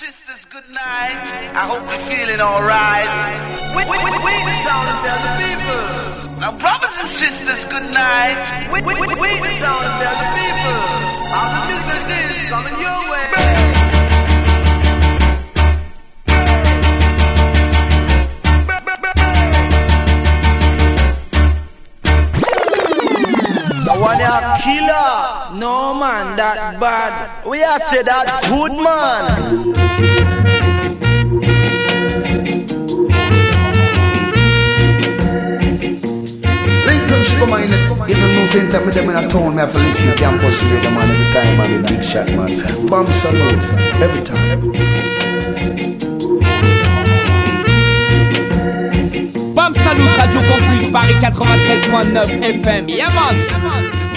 sisters, good night. I hope you're feeling alright. We, wait, wait, the town and tell the people. Now, brothers and sisters, good night. We, wait, wait, the town and tell the people. How the business is coming your way. one a killer. No man, that bad. We are say that good man. Lincoln Sugar Man, in the new center, me them in a town, me have to listen to campus radio man every time, man, big shot man. Bam Salute, every time. Every time. Bam Radio Campus Paris 93.9 FM. Yeah man. Massive,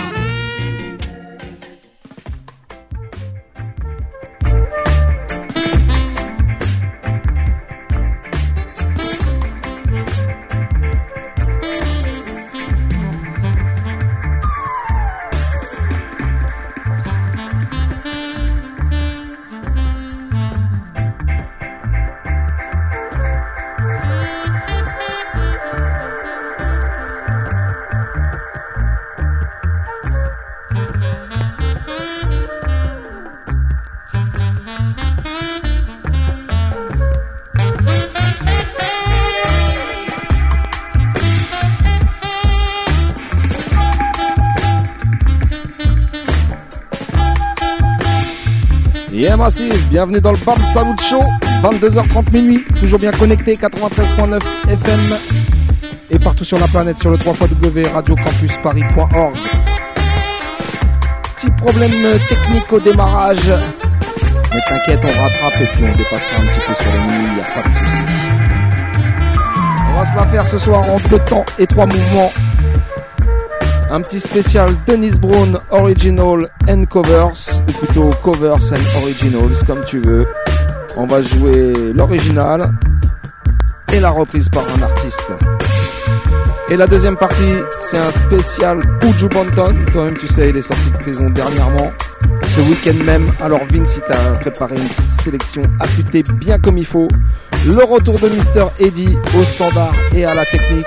bienvenue dans le BAM Salut Show, 22h30 minuit, toujours bien connecté, 93.9 FM et partout sur la planète sur le 3 radiocampusparis.org. Petit problème technique au démarrage, mais t'inquiète, on rattrape et puis on dépassera un petit peu sur le nuit, il n'y a pas de souci. On va se la faire ce soir en deux temps et trois mouvements. Un petit spécial Dennis Brown Original and Covers, ou plutôt Covers and Originals, comme tu veux. On va jouer l'original et la reprise par un artiste. Et la deuxième partie, c'est un spécial Uju Banton. Toi-même, tu sais, il est sorti de prison dernièrement, ce week-end même. Alors, Vince, il t'a préparé une petite sélection affûtée bien comme il faut. Le retour de Mr. Eddie au standard et à la technique.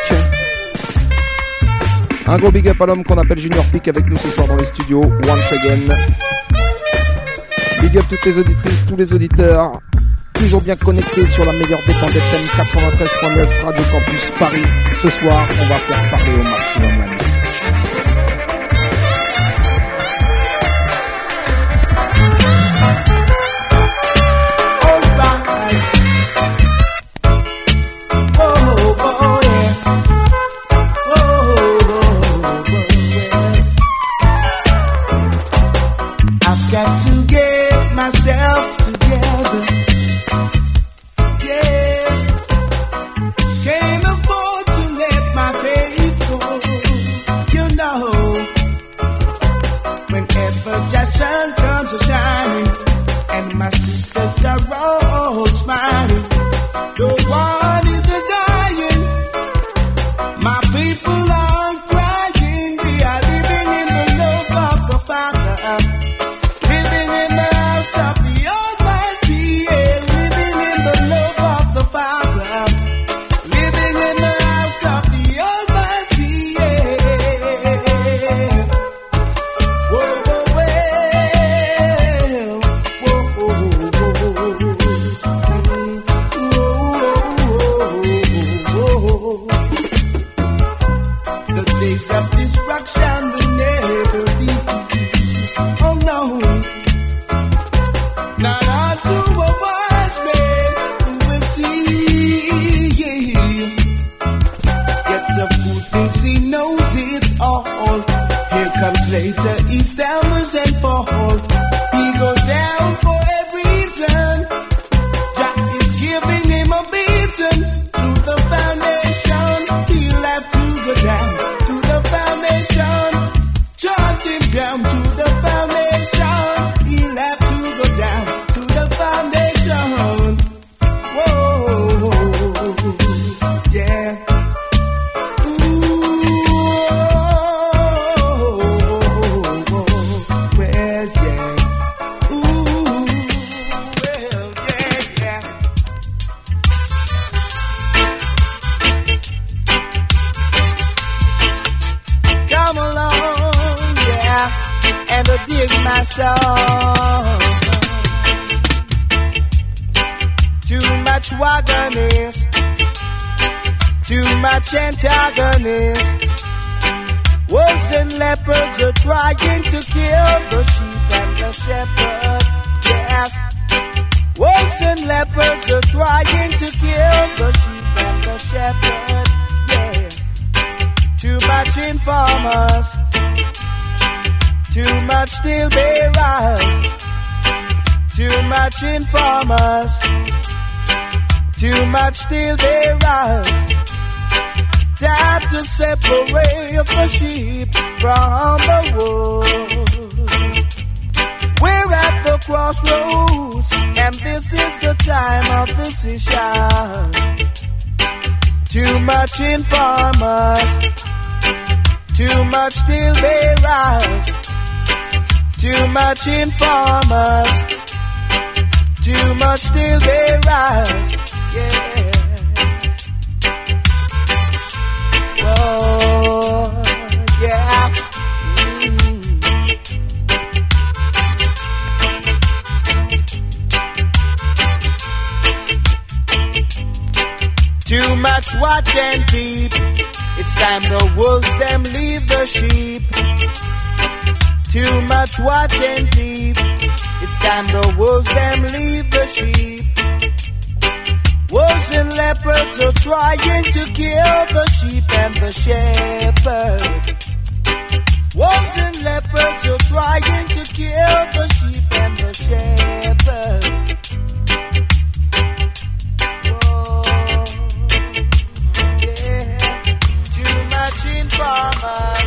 Un gros big up à l'homme qu'on appelle Junior Peak avec nous ce soir dans les studios, once again. Toutes les auditrices, tous les auditeurs, toujours bien connectés sur la meilleure défense FM 93.9 Radio Campus Paris. Ce soir, on va faire parler au maximum la musique. Antagonist. Wolves and leopards are trying to kill the sheep and the shepherd. Yes. Wolves and leopards are trying to kill the sheep and the shepherd. Yeah. Too much informers. Too much steel bearers. Too much informers. Too much steel bearers. Time to separate the sheep from the wolves. We're at the crossroads, and this is the time of decision. Too much informers, too much steel bearers, too much informers, too much bearers. Yeah. Oh, yeah. Mm. Too much watch and peep. It's time the wolves them leave the sheep. Too much watch and peep. It's time the wolves them leave the sheep. Wolves and leopards are trying to kill the sheep and the shepherd. Wolves and leopards are trying to kill the sheep and the shepherd. Yeah. Too much informers.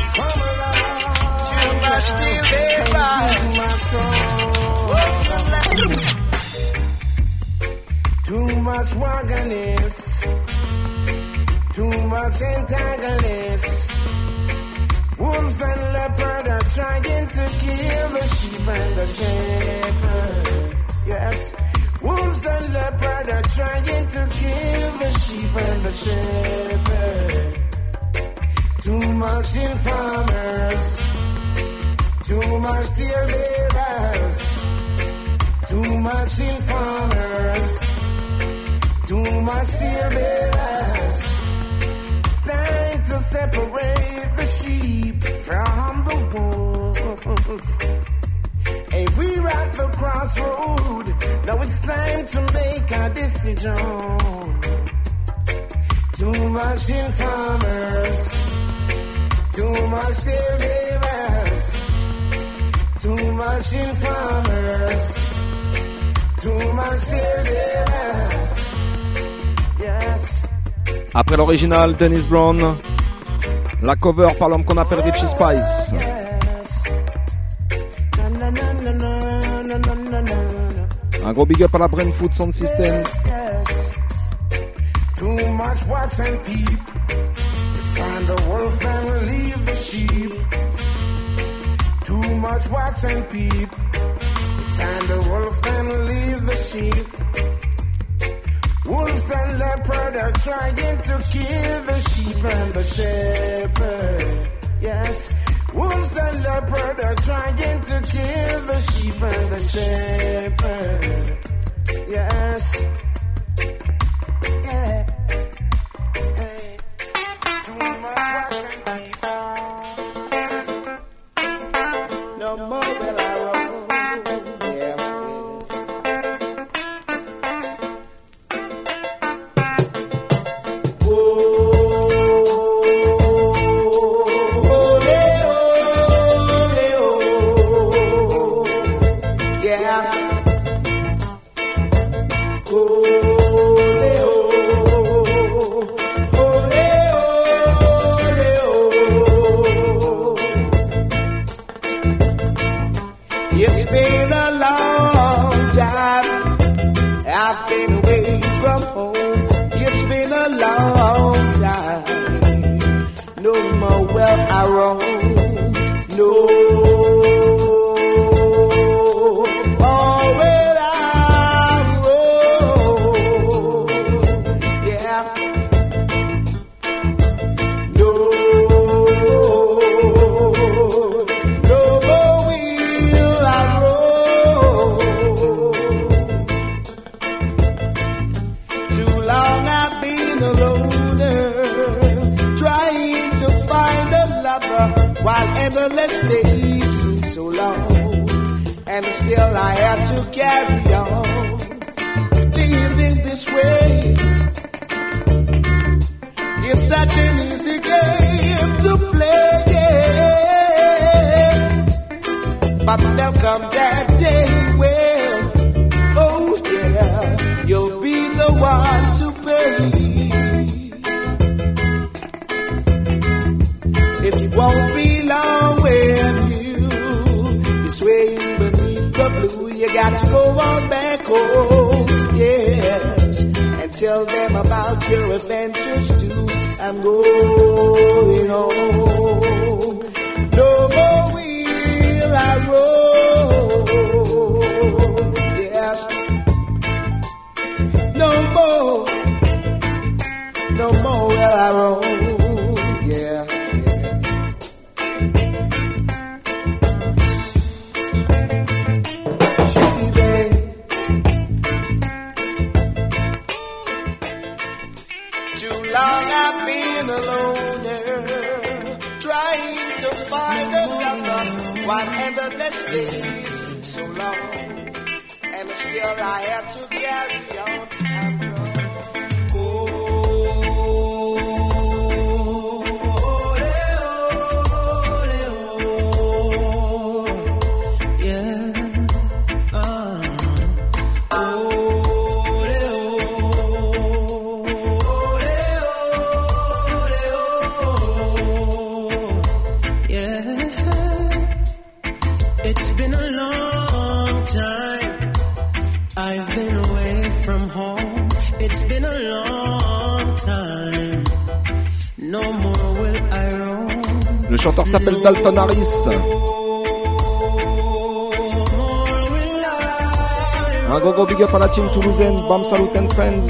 Too much wagonist, too much antagonist. Wolves and leopard are trying to kill the sheep and the shepherd. Yes, wolves and leopard are trying to kill the sheep and the shepherd. Too much informers, too much steel bearers, too much informers. Too much steel bearers. It's time to separate the sheep from the wolves. Hey, we're at the crossroad. Now it's time to make a decision. Too much informers. Too much bearers. Too much informers. Too much. Yes. Après l'original, Dennis Brown. La cover par l'homme qu'on appelle Richie Spice. Un gros big up à la Brain Food Sound System. Too much watch and peep. Find the wolf and the sheep. Too much watch and peep. The wolf and relieve the sheep. And leopard are trying to kill the sheep and the shepherd. Yes, wolves and leopard are trying to kill the sheep and the shepherd. Yes. Yeah. Hey. Too much watch and go on back home, yes, and tell them about your adventures too. I'm going home. No more will I roam, yes. No more, no more will I roam. Dalton Harris. Un gros gros big up à la team toulousaine, Bam Salute and Friends.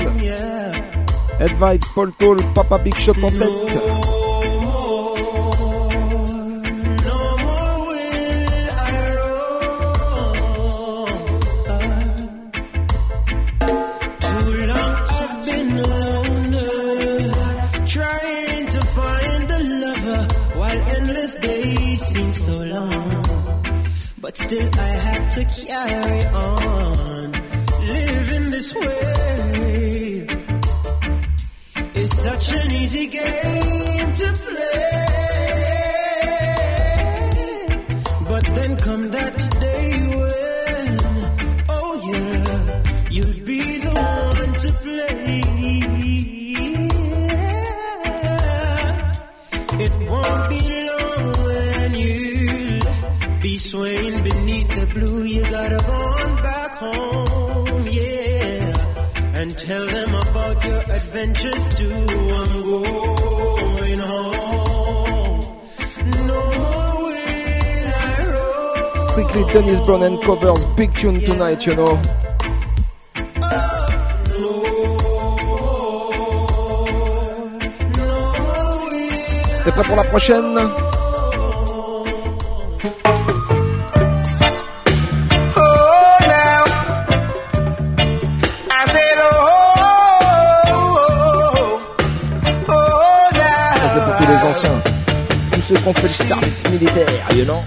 Head Vibes, Paul Toll, Papa Big Shot en tête. swaying beneath the blue. You gotta go on back home, yeah. And tell them about your adventures too. I'm going home. No more will Strictly Dennis Brown covers Big Tune tonight, you know. T'es prêt pour la prochaine? qu'on fait le service militaire, you know?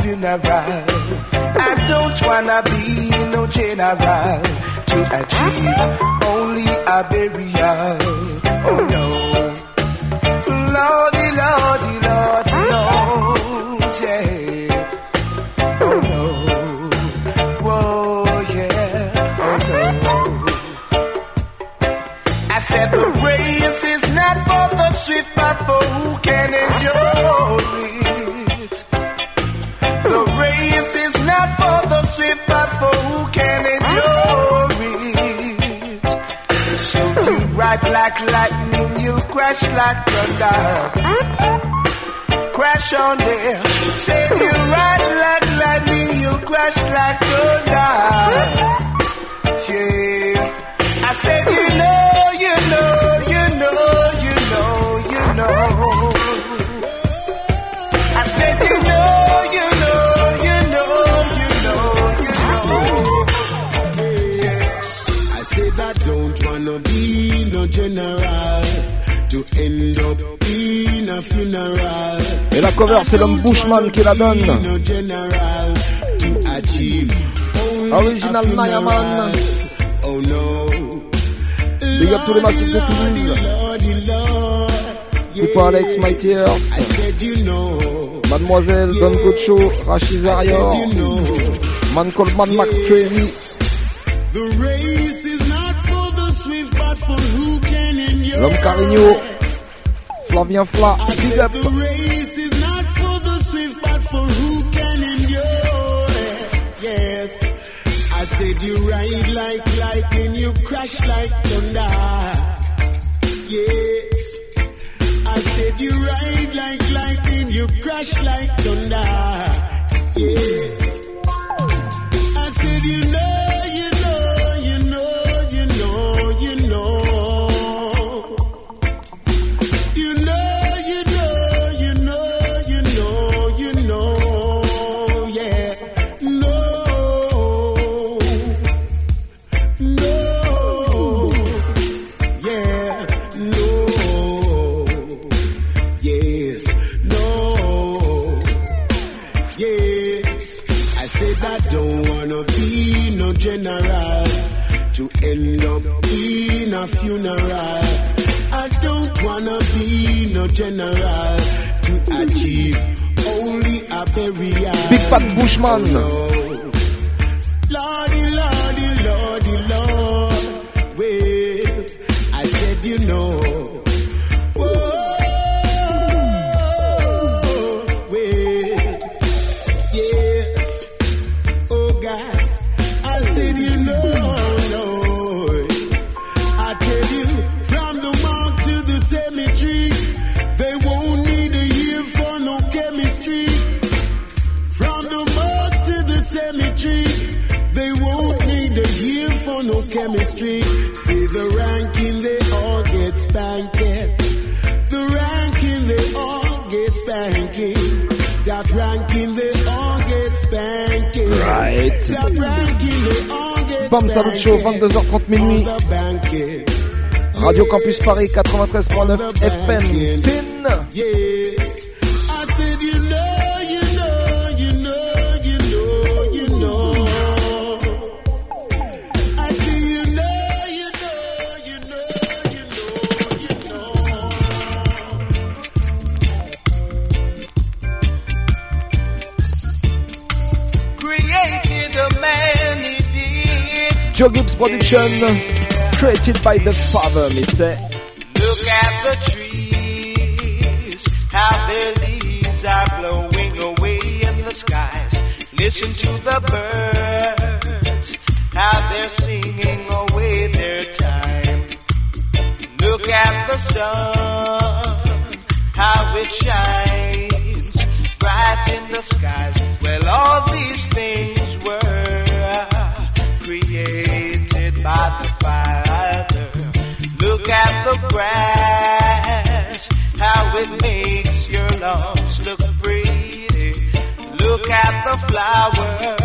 funeral. I don't wanna be no general to achieve only a burial. Oh no. C'est l'homme Bushman qui la donne. No general to achieve only Original a funeral. Nayaman. Oh no. Big up tous les massifs de Toulouse. Lordy, Lord. Coupa Alex, My I Tears, said you know. Mademoiselle, Don Gocho, Rachid I Arior, said you know. Man called Mad Max Crazy, The race is not for the swift, but for who can endure. l'homme Carigno, Flavien Fla, I Big said up. Said you ride like lightning, you crash like thunder. Yes. I said you ride like lightning, you crash like thunder. Yes. I said you know, you know, no general to achieve only a burial. Big Pat Bushman, Bam Salut Show, spanking. 22h30 minuit. Radio Campus Paris 93.9 FM, Sin. Joe Gibbs Production, created by the father, me say. Look at the trees, how their leaves are blowing away in the skies. Listen to the birds, how they're singing away their time. Look at the sun, how it shines bright in the skies. Well, all these things were created by the Father. Look at the grass, how it makes your lungs look pretty. Look at the flower,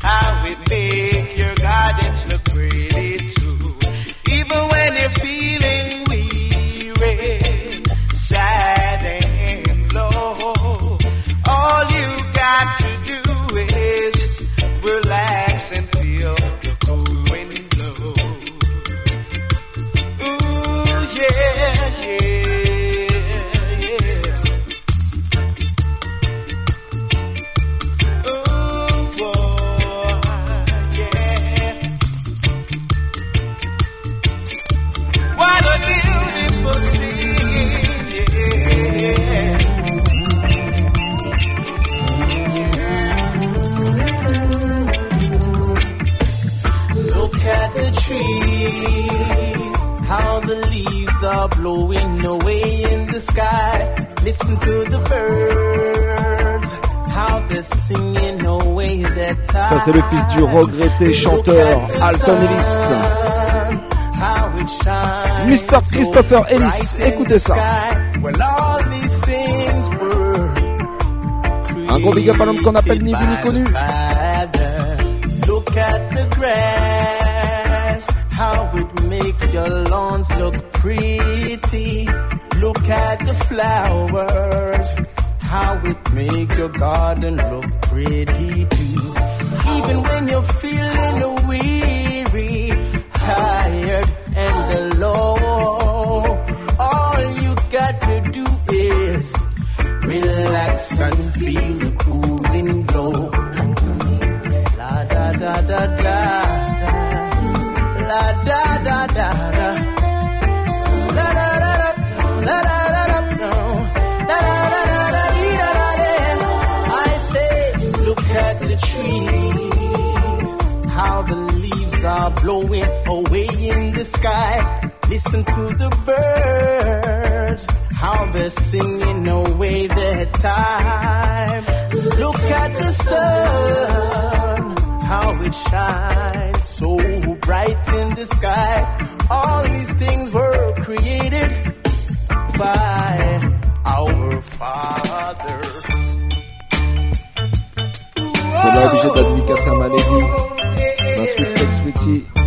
how it makes your gardens Listen to the birds, how they're singing away their time. Ça, c'est le fils du regretté chanteur Alton Ellis. Mr. Christopher Ellis, écoutez ça. Un gros big up à l'homme qu'on appelle ni vu ni connu. Look at the grass, how it make your lawns look pretty. look at the flowers, how it make your garden look pretty too. Even when you're feeling weary, tired. are blowing away in the sky. Listen to the birds, how they're singing away their time. Look at the sun, how it shines so bright in the sky. All these things were created by our Father. C'est. We fix, with tea.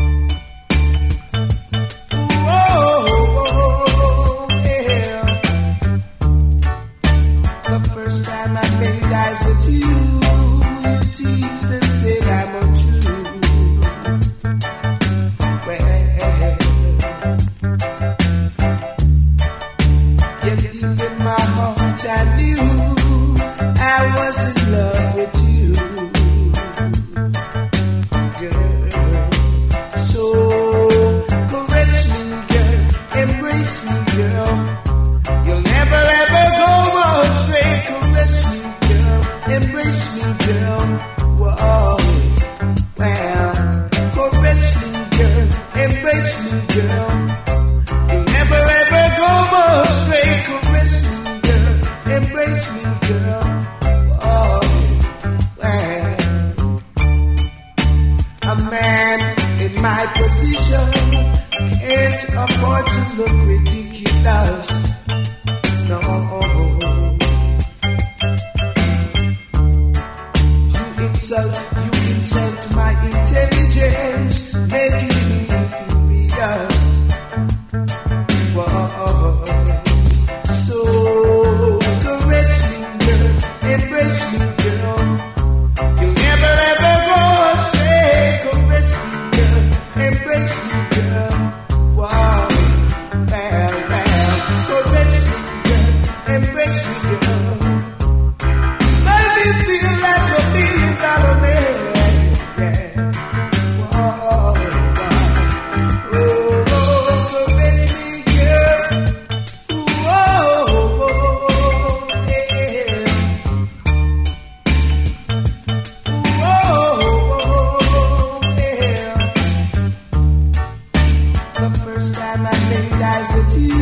audacity.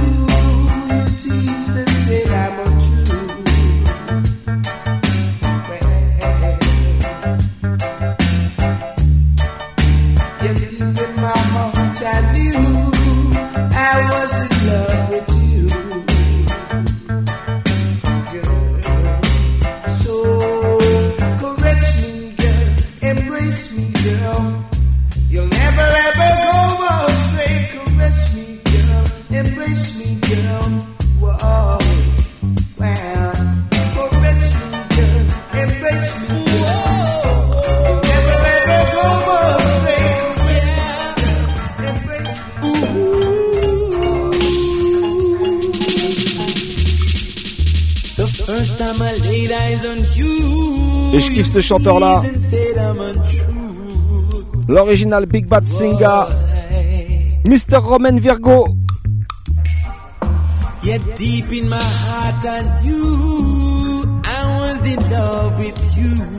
ce chanteur-là. L'original Big Bad Singer, Mr. Roman Virgo. Yet deep in my heart and you, I was in love with you.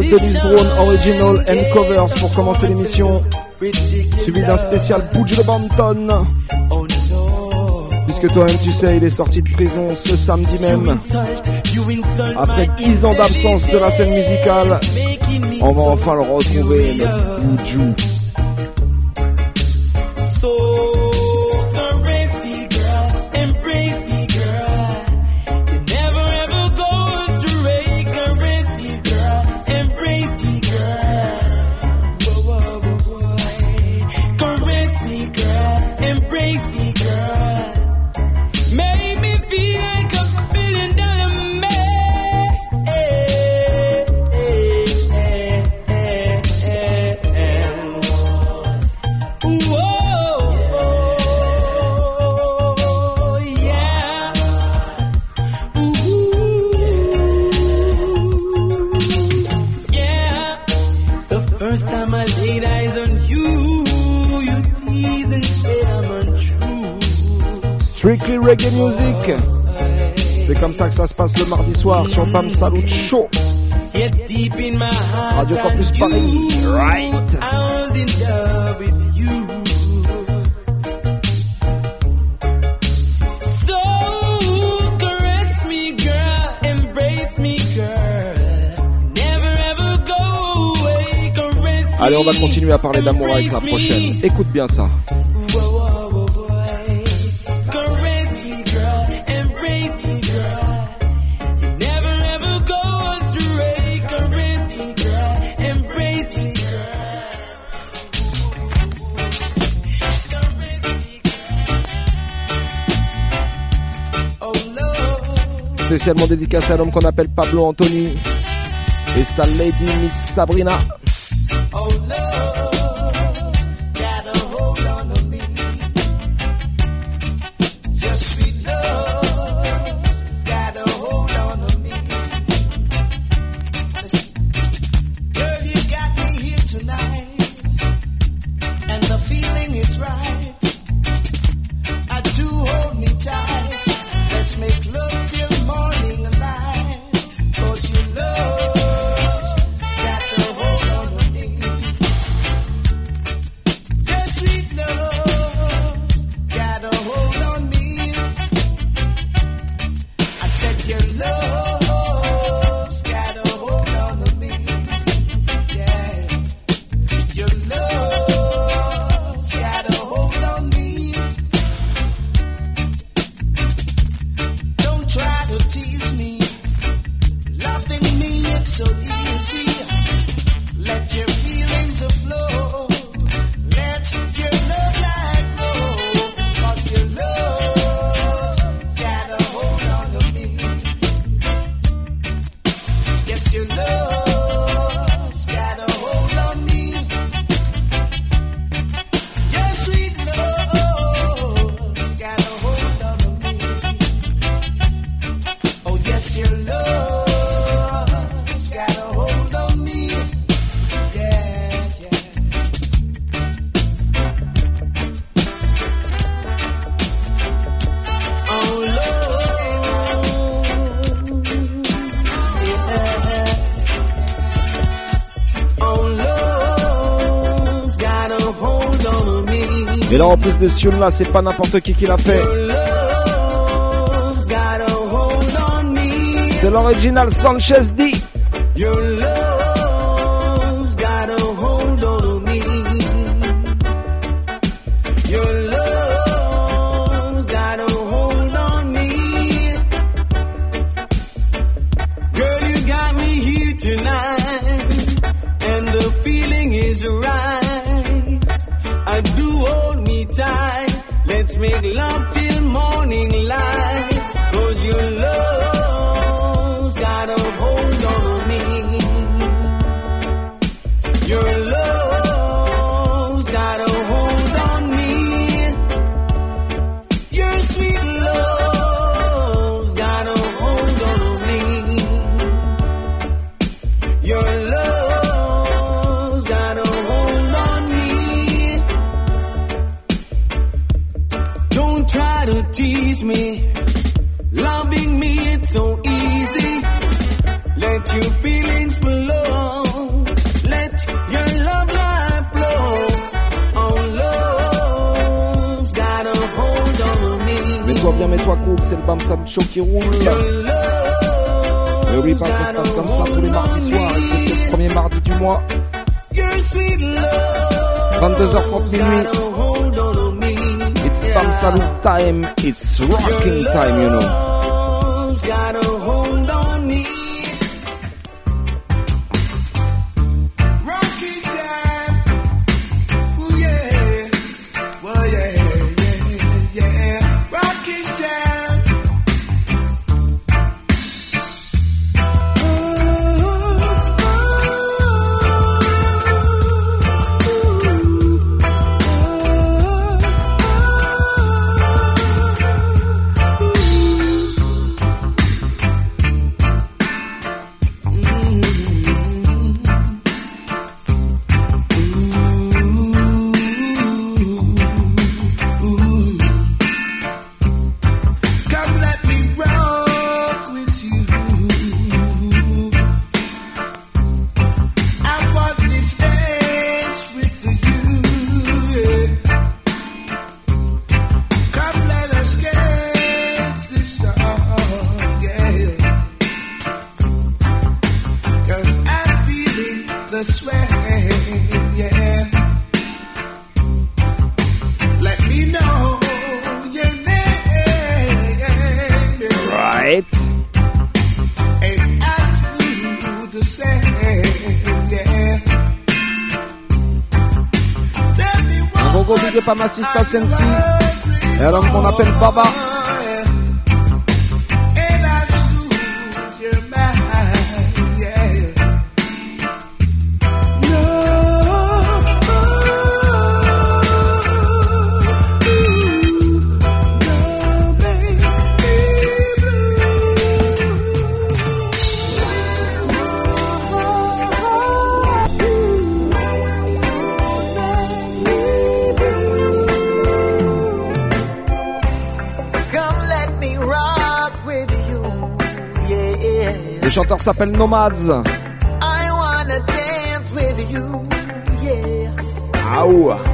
Spécial Brown Original and Covers pour commencer l'émission. Suivi d'un spécial Butch de Banton. Puisque toi-même tu sais, il est sorti de prison ce samedi même. Après 10 ans d'absence de la scène musicale, on va enfin le retrouver, le Boudjou. Strictly Reggae Music. C'est comme ça que ça se passe le mardi soir sur Bam Salut Show. Radio Campus Paris. Right. Allez, on va continuer à parler d'amour avec la prochaine. Écoute bien ça. Spécialement dédicacé à l'homme qu'on appelle Pablo Anthony et sa lady Miss Sabrina. En plus de ce là, c'est pas n'importe qui qui l'a fait. C'est l'original Sanchez D. c'est le Bam Show qui roule. Et ça se passe comme ça tous les mardis soirs, excepté le premier mardi du mois. 22h30 minuit. It's Bam time, it's rocking time, you know. Pharmacista Sensi. Elle a qu'on appelle Baba. Chanteur s'appelle Nomads. I wanna dance with you, yeah. Aouh.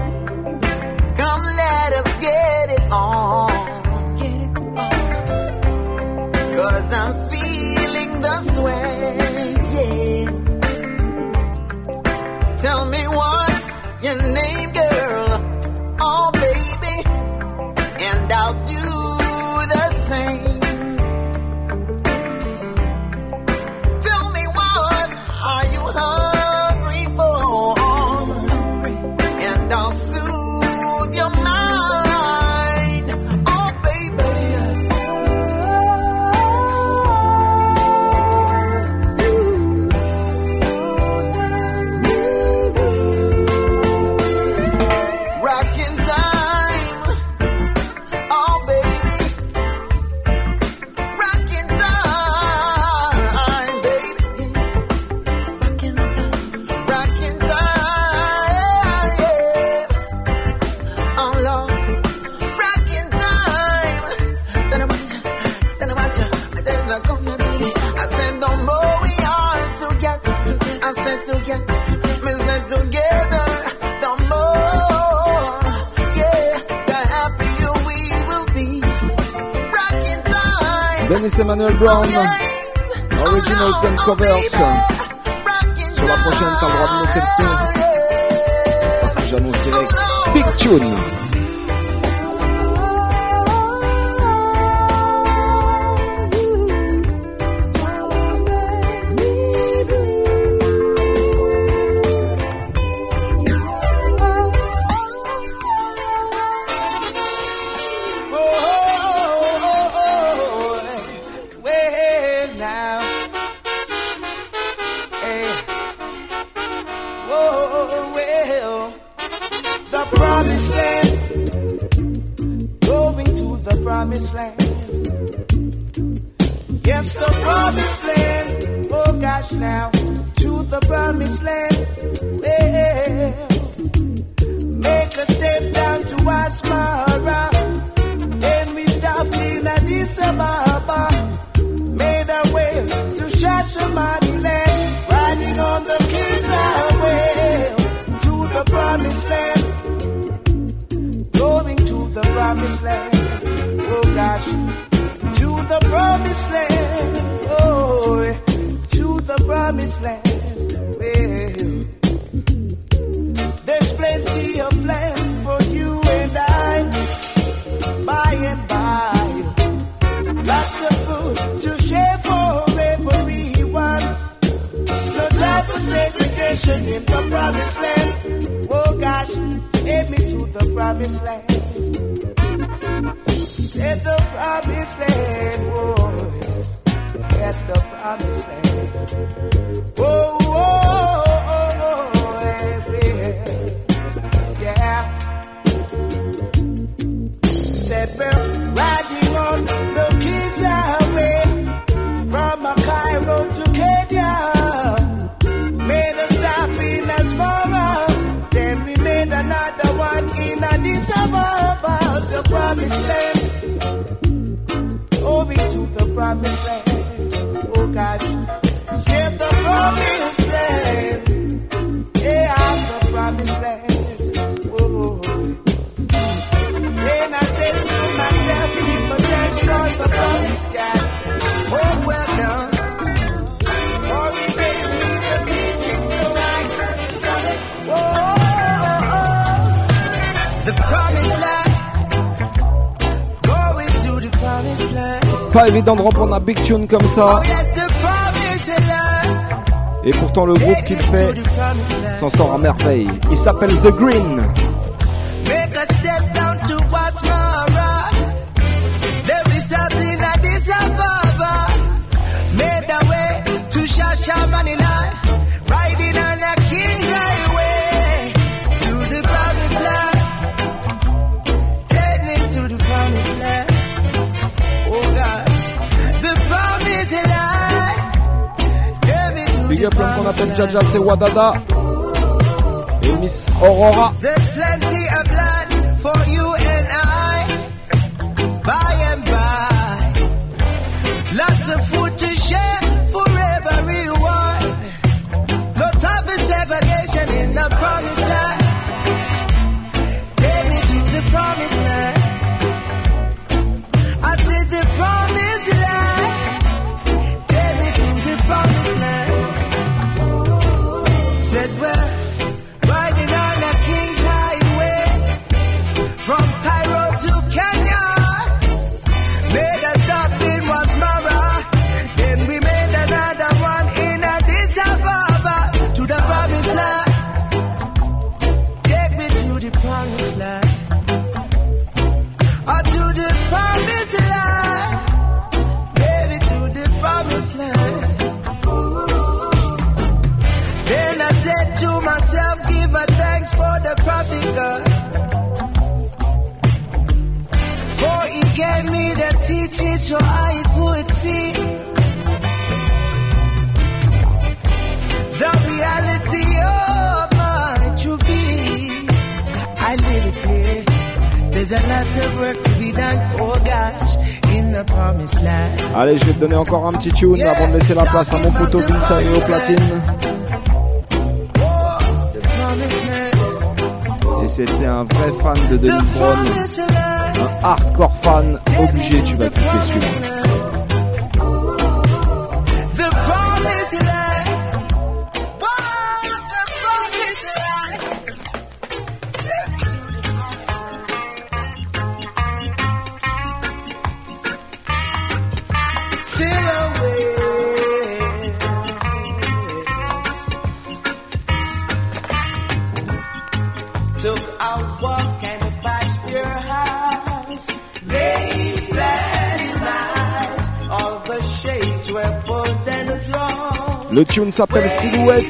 Emmanuel Brown, Originals and Covers. Sur la prochaine, t'as le droit de monter le son. Parce que j'annonce direct Big Tune. évident de reprendre un big tune comme ça. Et pourtant le groupe qu'il fait s'en sort à merveille. Il s'appelle The Green. Plum qu'on appelle Jaja, c'est Wadada. Et Miss Aurora. Allez, je vais te donner encore un petit tune avant de laisser la place à mon poteau Vincent et au platine. Et c'était un vrai fan de Dennis Brown un hardcore fan obligé, tu vas kiffer celui-là. Le tune s'appelle Silhouette.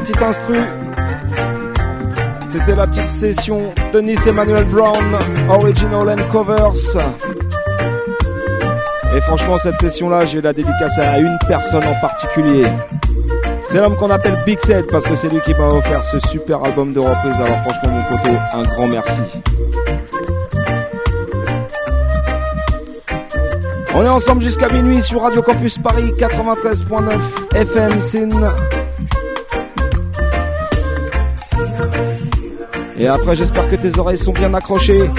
Petit instru. C'était la petite session Denis Emmanuel Brown, Original and Covers. Et franchement, cette session-là, je vais la dédicacer à une personne en particulier. C'est l'homme qu'on appelle Big Set parce que c'est lui qui m'a offert ce super album de reprise. Alors franchement, mon poteau, un grand merci. On est ensemble jusqu'à minuit sur Radio Campus Paris 93.9 FM Sin. Et après, j'espère que tes oreilles sont bien accrochées.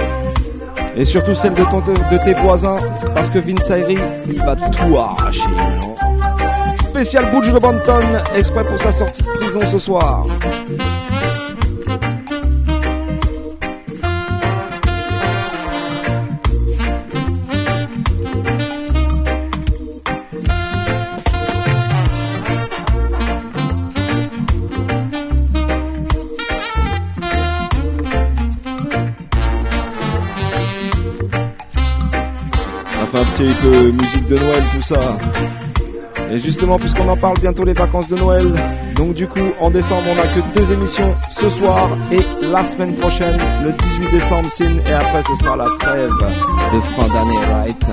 Et surtout celles de, tes voisins. Parce que Vince Ayri, il va tout arracher. non Spécial Butch de Banton, exprès pour sa sortie de prison ce soir. Petit peu musique de Noël tout ça. Et justement, puisqu'on en parle bientôt les vacances de Noël, donc du coup, en décembre, on n'a que deux émissions ce soir et la semaine prochaine, le 18 décembre, Sin, et après, ce sera la trêve de fin d'année, right?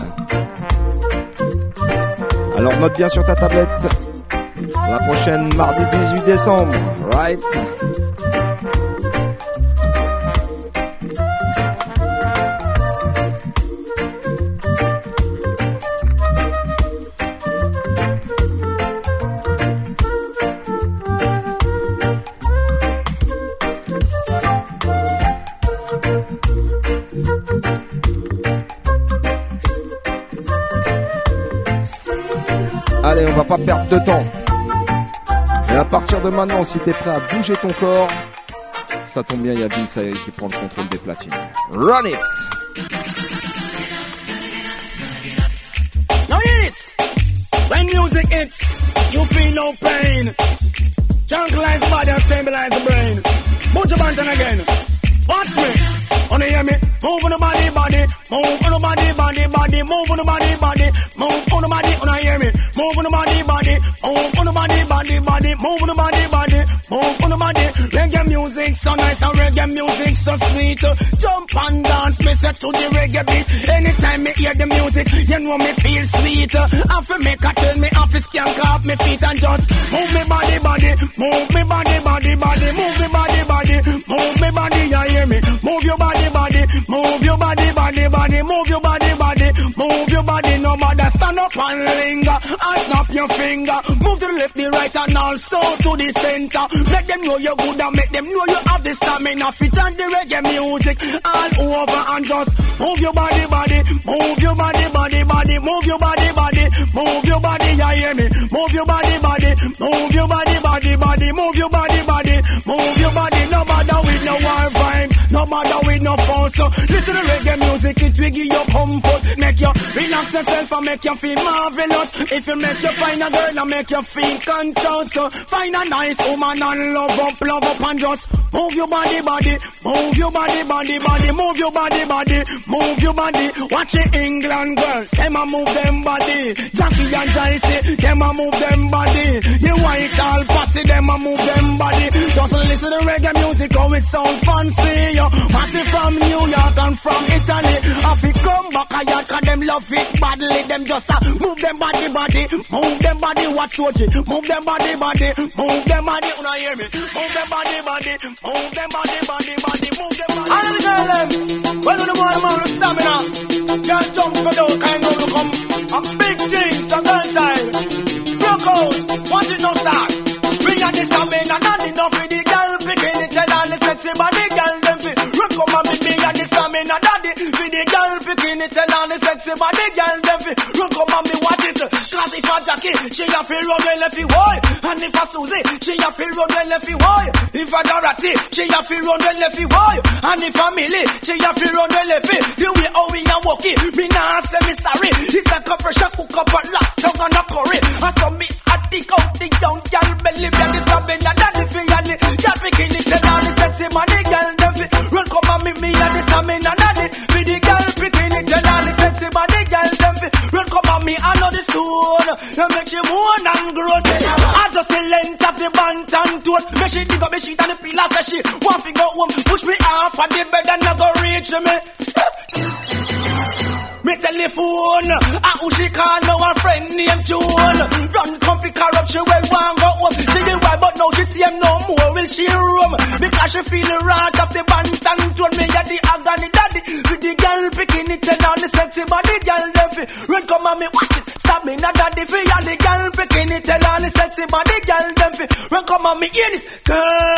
Alors, note bien sur ta tablette, la prochaine, mardi 18 décembre, right? Pas de temps. Et à partir de maintenant, si t'es prêt à bouger ton corps, ça tombe bien, il y a Vince qui prend le contrôle des platines. Run it! This. When music hits, you feel no pain. Tranquilize body and stabilize the brain. Put your bantan again. Watch me. Wanna hear me? Move on the body, body. Move on the body, body, body. Move on the body, body. Move on the body. Wanna hear me? Move on the body, body. Move on the body, body, body. Move on the body, body. Move on the body. Reggae music so nice and reggae music so sweet. Jump and dance, me set to the reggae beat. Anytime me hear the music, you know me feel sweet. I feel make a turn me off, skank off me feet and just move me body, body. Move me body, body, body. Move me body, body. Move me body, you hear me? Move your body, body. Move your body, body, body. Move your Move your body, no matter. Stand up and linger. And snap your finger. Move to the left, the right, and also to the center. Let them know you're good and make them know you have the stamina. Fit on the reggae music all over and just move your body, body. Move your body, body, body. Move your body, body. Move your body, you hear me? Move your body, body. Move your body, body, body. Move your body, body. Move your body. No matter with no war vibe. No matter with no fuss. So listen to reggae music, it will give you comfort. Make you relax yourself and make you feel marvelous. If you make you find a girl and make you feel conscious. So find a nice woman and love up, love up and just move your body, body. Move your body, body, body. Move your body, body. Move your body. Watch the England girls, them a move them body. Jackie and Joyce, them a move them body. The white all posse, them a move them body. Just listen to reggae music, how it sound fancy. Yo. Massive from New York and from Italy. If it come back a yacht, cause them love it badly. Them just uh, move them body, body. Move them body, watch it. Move them body, body. Move them body, you hear me? Move them body, body. Move them body, body, body. Move them body. All the girl them, when the boy man with stamina. Can't jump for the kind of come. A big jeans, a girl child. Rock out, watch it no start. Sexy body girl them fit. Rock come and be watch it. Cause if a Jackie she a fi run well if he. And if a Susie, she a fi run well if he. If a Dorothy, she a fi run well if he. And if a Millie, she a fi run well if he. The way how we a walk it, me nah say me sorry. It's a couple shot cook up a lot, tongue and a curry. And so me a think out the young gal belly, be a disturbing a daddy fi and the gal bikini tell all the sexy the gal them fi run come and meet me and the stamina me I know the stone. You make she moan and groan. I just the length of the band and tone. Make she dig up me sheet and the pillar say she want fi go home. Push me off of the bed and I go reach me. Me telephone, ah who she call now her friend named June. Run company corruption well one go home. She the wife but now she tame no more will she roam. Because she feel the wrath of the band and tone. Me a the agony daddy. With the girl picking it and on the sexy body girl fi. Run come on me watch it. Stop me not daddy fi and the girl picking it and on the sexy body girl them fi. Run come on me hear this. Girls,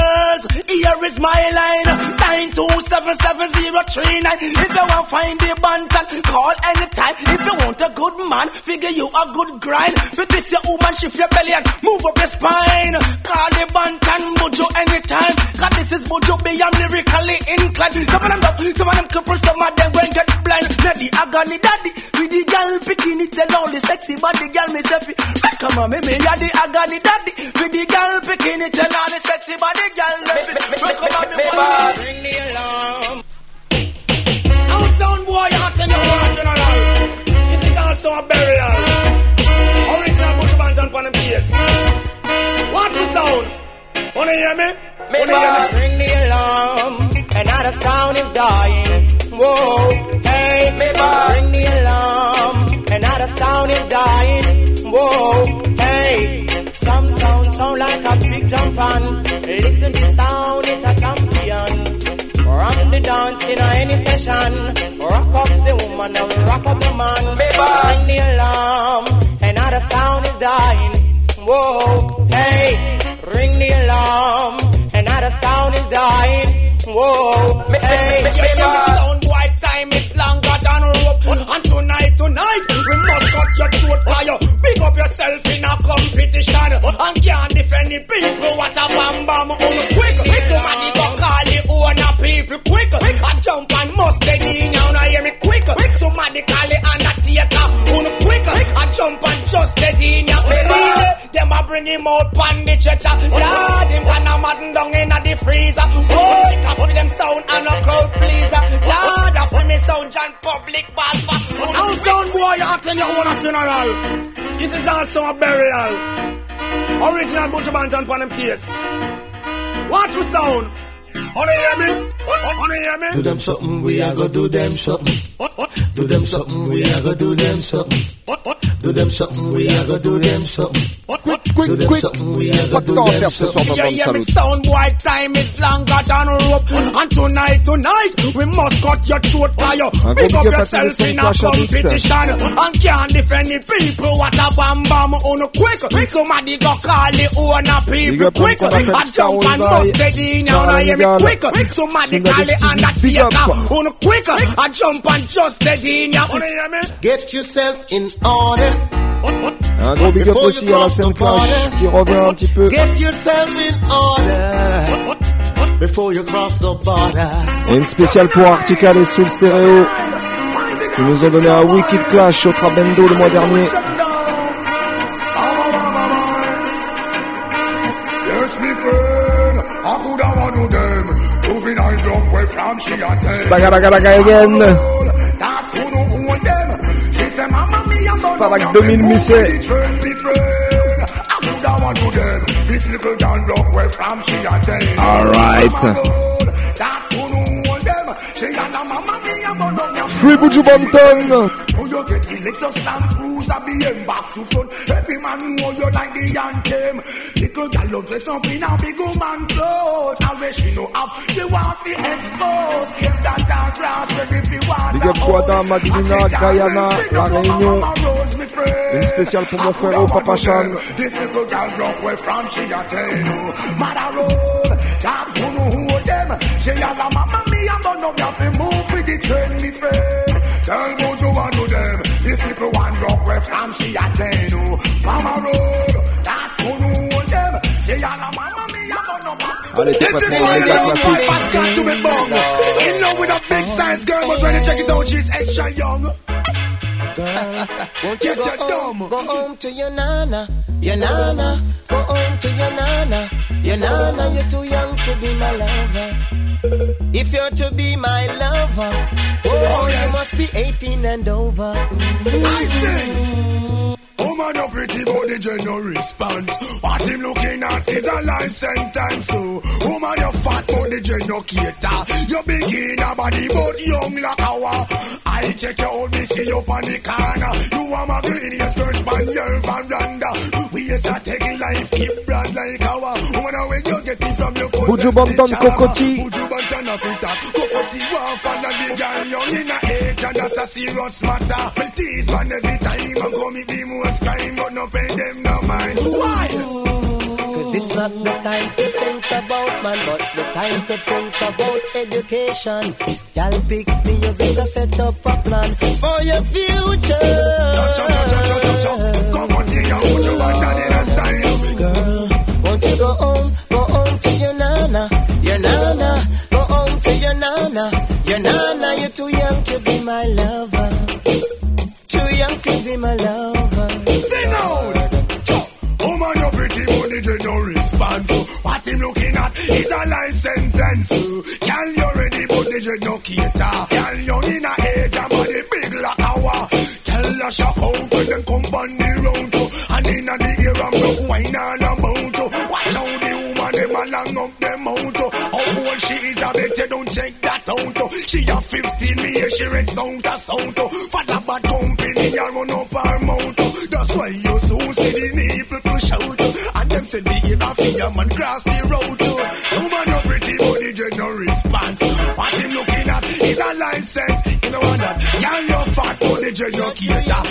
here is my line. Nine two seven seven zero three nine. If you want find the Banton, call anytime. If you want a good man, figure you a good grind. Fit this your woman, shift your belly and move up your spine. Call the Banton mojo anytime. Cause this is mojo be I'm lyrically inclined. Some of them up, some of them couple, some of them going get blind. The agony daddy, with the girl picking it and all the sexy body girl me selfie. Come on, me me ya the agony daddy, with the girl picking it and all the sexy. The alarm. Sound boy, general. This is also a burial. Original on the bass. Sound? Wanna hear me? Me? Sound is dying. Whoa, hey, ring the alarm. Sound is dying. Whoa, hey. Some sound sound like jump on. Listen the sound, it's a champion. Rock the dance in any session. Rock up the woman and rock up the man. Ring the alarm. Another sound is dying. Whoa, hey, ring the alarm. Another sound is dying. Whoa, hey, sound boy, time is longer must cut your throat you. Pick up yourself in a competition. And can't defend the people. What a bam bam um. on quick. Somebody go call the owner people quick. I jump and must dead in now. Now hear me quick. Somebody call the undertaker on quick. I jump and just dead in now. See them a bring him out pan the stretcher. Lord, him can a madden down in the freezer. Boy, can for them sound and a crowd pleaser. Lord, I for me sound John public ball for. Now sound boy, you attend your own funeral. This is also a burial. Original Buju Banton on them case. Watch the sound. Wanna hear me? Wanna hear me? Do them something, we a go do them something. Do them something, we a go do them something. Do them something, we a go do them something. Quick, Do them quick, something, we a go Pas de do them faire ce soir something. Yeah, yeah, me sound boy, time is longer than rope. And tonight, tonight, we must cut your throat by you. Pick up big up à tous les yourself in a competition. And can't defend the people. What a bam bam oh, on a quick. Somebody go call the owner people up à quick. qu'on appelle I jump and Star bust dead in now. Sarah Now hear me Legal. quick. Somebody Sunda call the Destiny. Big up. undertaker on oh, quick. I jump and just dead in now. Wanna hear me? Get yourself in order. Un gros big up Before aussi you à la cross scène the Clash border, qui revient un petit peu. Get yourself in order. Before you cross the border. Et une spéciale pour Artical et Soul Stereo qui nous ont donné un Wicked Clash au Trabendo le mois dernier. Yes, me she and them. Alright. That could have own them. She and her mama, me and one of them. Free Buju Banton. Oh, you Lexus Land Cruiser BM back to front. Every man know you like the anthem. Little girl look dress up in a big woman clothes. Always she know up, you want to expose. If that dark grass ready for water. Big up oh, Guada, Madina, Guyana, La Réunion. Une spéciale pour mon frérot Papa Chan. This little rock way from she a tell you. Mother road, that who know who them. She a la mama me and don't know you have to move with the train, me friend. Tell me what you want to them. This one rock way from she a tell. Oh. Mama road, that hold them. Yeah, la mama me, I'm on no This is why love classique has got to be bung. In love with a big size girl, but when you check it out, she's extra young. Girl, won't you go home, go home to your nana, your nana, go home to your nana, your nana, you're too young to be my lover. If you're to be my lover, oh, yes. you must be 18 and over. I say, woman, you pretty body, no response. What him looking at is a life sentence. So, woman, you fat body, no cater. You a body, but young like our. I check you out, me see you on the corner. You are my girl in your skirt, span your veranda. We is a taking life, keep brand like our. Woman, where you get it from your Buju Banton Kokoti. Buju Banton of it. Kokoti one fan and the girl young in a age and that's a serious matter. Tease man every time and go me the most crime but no pay them no mind. Why? Cause it's not the time to think about man, but the time to think about education. Y'all pick me, you better set up a plan for your future. Kokoti and Buju Banton in a style. Girl, won't you go home, go home to your nana, your nana, go home to your nana, your now you're too young to be my lover, too young to be my lover. Sing out. Oh, woman, you pretty body, you no response. So what him looking at is a life sentence. Girl, you ready, but the you no cater. Girl, young in a age and body big like our. Tell her shock out when them come on the road. So, and in the ear broke wine all about. So, watch how the woman them along up them out. So, she is, I bet you don't check that out. So, she a 15 me, she red sound to sound. So, father bad company, I run up her mouth. So, that's why you so see the nipple push out. And them say the ear of your man cross the road. Woman, you pretty body, you no response. What him looking at is a license. You know what that? You fat body, you no cater.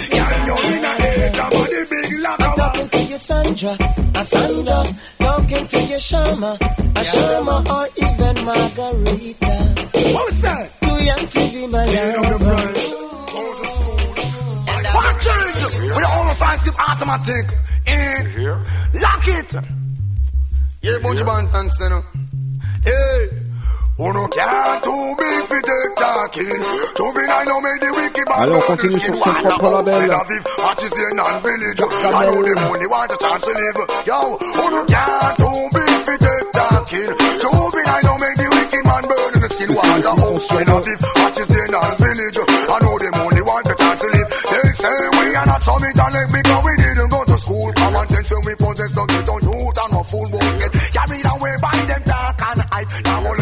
You in a age, your body big like I'm a talking to you, Sandra, a Sandra, talking to you, Shama, a Shama, or even Margarita. What's that? Too young to be my Clean up lover. Go to school. Watch it. With all the signs keep automatic. In here. Lock it. Yeah, bunch of bantans, you know. Hey. Allez, on continue sur son propre label. Tel Aviv, what is in non-village. I know them only want a chance to live. Yo, no, can't too big for take talking. Juvenile no make the wicked man burn the skin white house, Tel Aviv, what is in non-village. I know them only want a chance to live. They say we are not summit and let because we didn't go to school. Common sense when we possess, don't get on youth and no fool won't get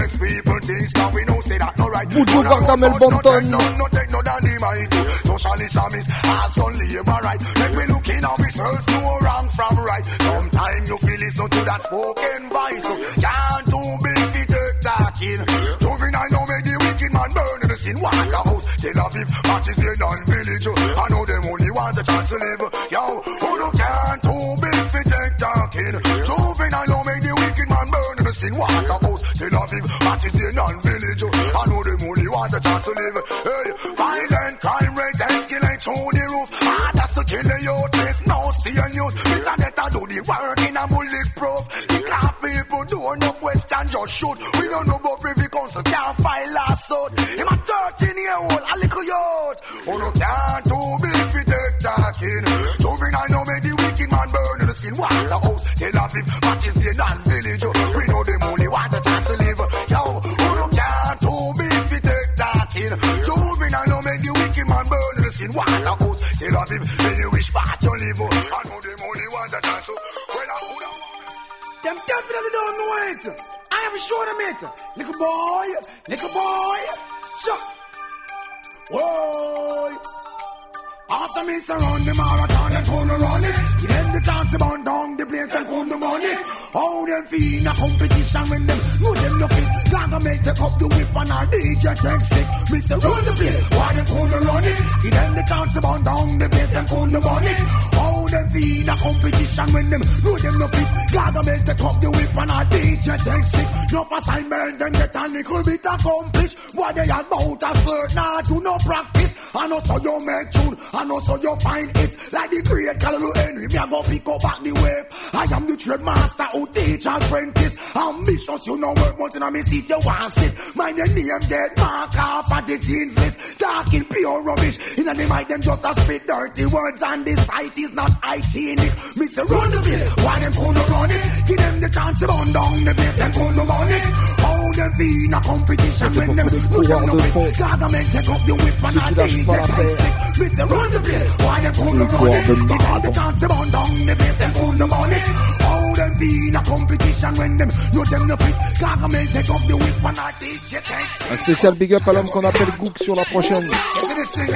These people think that we know say that no right. Buju I Gargamel won't no take No, take no daddy might. Socialism is half only my right. Make me look in on myself, no wrong from right. Sometimes you feel listen to that spoken voice. So can't too big to take that talking. Juvenile no make the wicked man burn in the skin. Water house, Tel Aviv, matches in non-village. I know them only want the chance to live. Yo, skin. Water house, Tel Aviv, matches in non-village. I know them only want the chance to live. Hey, violent crime rate escalate through the roof. Ah, to kill the youth. There's no steel news. Miss Anetta do the work in a bulletproof. The car people do no question, just shoot. We don't know about privy council, can't file lawsuit. Him a 13 year old, a little youth. Who no can't do big fi take talking. Juvenile no make the wicked man burn in the skin. Water house, Tel Aviv, matches the talking. Juvenile no make the wicked man burn the skin. Water house, Tel Aviv, when you wish part you live. I know them only want a chance to. Well, I would them definitely don't know it. I have shown them it. Little boy, little boy. Shut. Whoa. After me surround the marathon and turn run it. The chance to burn down the place and come the money. How them feel a competition when them know them no fit. Gargamel take up the whip and our DJ take sick. Me surround the place, why them turn run it. Give them the chance to burn down the place and come the money. How them feel a competition when them know them no fit. Gargamel take up the whip and a DJ take sick. No assignment, them get a little bit accomplished. What they about a skirt, nah, to no practice. I know so you make tune, I know so you find it. Like the great Calulu Henry, me a go pick up back the whip. I am the trade master who teach apprentice. Ambitious, you know work, but in me seat you want sit. My name get mark off at the teens list. Talking pure rubbish. In the mic, them just a spit dirty words and the site is not hygienic. Me say run the place, why them couldn't run it? Give them the chance to run down the place and couldn't run it. How them feel in a competition when them know them no fit. Gargamel take up the whip and a DJ take sick. Me say run the place, why them couldn't run it? Give them the chance to run down the place and couldn't run it. How them feel in a competition when them know them no fit. Gargamel take up the whip and a DJ take sick. Un spécial big up à l'homme qu'on appelle Gook sur la prochaine. You see this thing?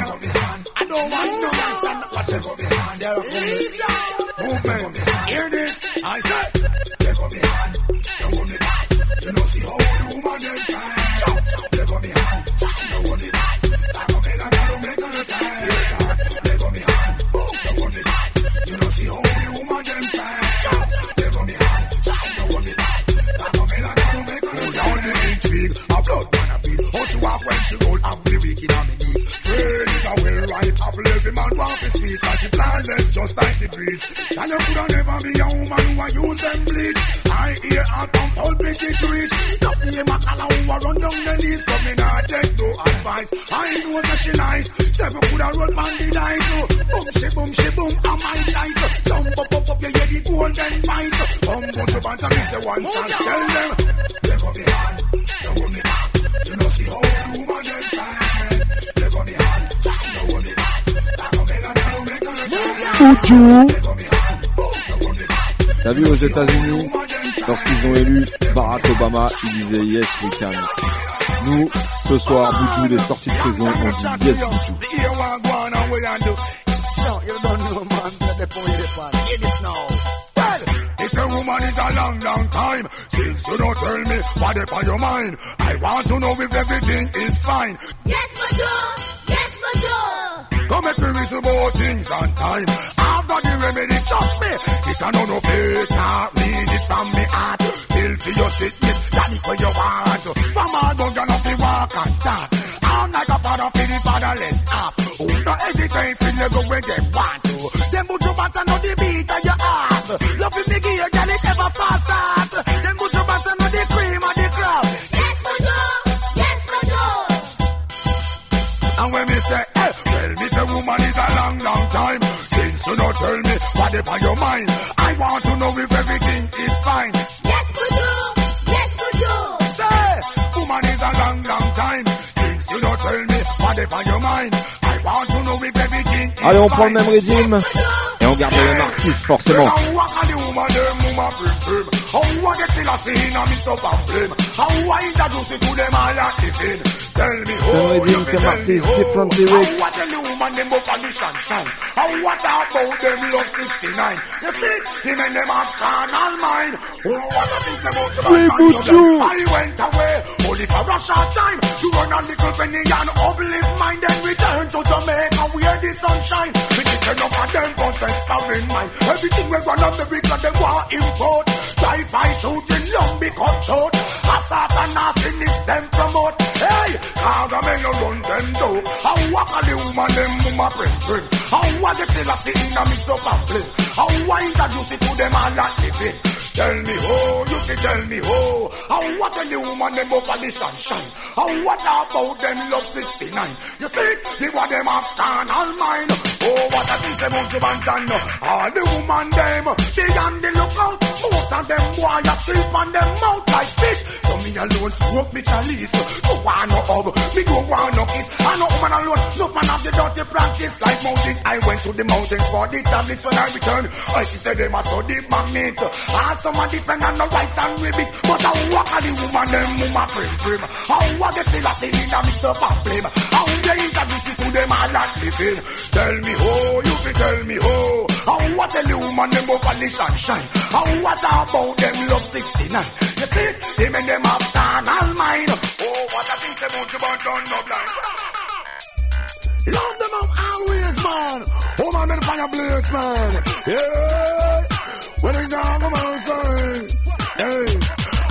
I don't want no man stand up. Watch it. Movement. Hear this? I said. Let go behind. Don't hold want. Cause she flawless just like the breeze. And you coulda never be a woman who a use them bleach. I hear her come pulpit it reach. Not me a macala who a run down the knees. But me not take no advice. I know that she nice. Seven coulda roll man the dice. So oh, boom she boom she boom. I'm my choice. Jump up up up you hear the golden voice. Come bunch of banter me say one oh, shot. Tell them. Let go be hard. Don't hold me back. You know see how woman them fight. Let go be hard. Foutu T'as vu aux États-Unis, lorsqu'ils ont élu Barack Obama, ils disaient yes we can. Nous, ce soir, Boudjou est sorti de prison, on dit yes Hear this a woman is a long, long time. Since you don't tell me what up on your mind, I want to know if everything is fine. Yes, Major! Yes, Major! Make me reason about things on time. After the remedy, trust me. This a no no fake, can't read it from me heart. Feel for your sickness, that it where you want. From all don't you know walk and talk. I'm like a father for the fatherless. Who no hesitate feel you go where them want to. Them put your back and know the beat of your heart. Allez, on prend le même rythme. Et on garde le marquis, forcément. C'est un rythme, c'est Marquis, different lyrics. About them love 69? You see, the men them have carnal mind. Oh, what about the Free man you. I went away only for a short time to run a little penny and uplift mind. Then return to Jamaica where the sunshine. With this enough of them consensus for in mind. Everything we're gonna America them want import. Drive-by shooting, long be cut short. Assault and nastiness them promote. Hey, Gargamel no run them joke. How walk a the woman them mama print print. How I see in a mix up and play. How I introduce it to them all that living. Tell me how, you can tell me how. How what a the woman them on the sunshine. How what about them love 69? You see, the what them have carnal mind. Oh, what a thing say you Banton. All the woman them, they on the lookout. Most of them boy a sleep on them mouth like fish. So me alone smoke me chalice. No want no hug, me don't no kiss. I no woman alone, no man have the dirty practice like mountains. I went to the mountains for the tablets when I returned. Oh, she said they must study magnet. And some a defend and no rights and ribbit. But I walk a the woman them mama prim prim. How I get till I see in a mix up and blame. How they introduce it to them all that living. Tell me how, you can tell me how. How what tell the woman them up on the sunshine. How what about them love 69. You see, them and them have carnal mine. Oh, what a thing say about you but don't no blind. Love them up always, man. Oh on, man, fire blades, man. Yeah. Hey.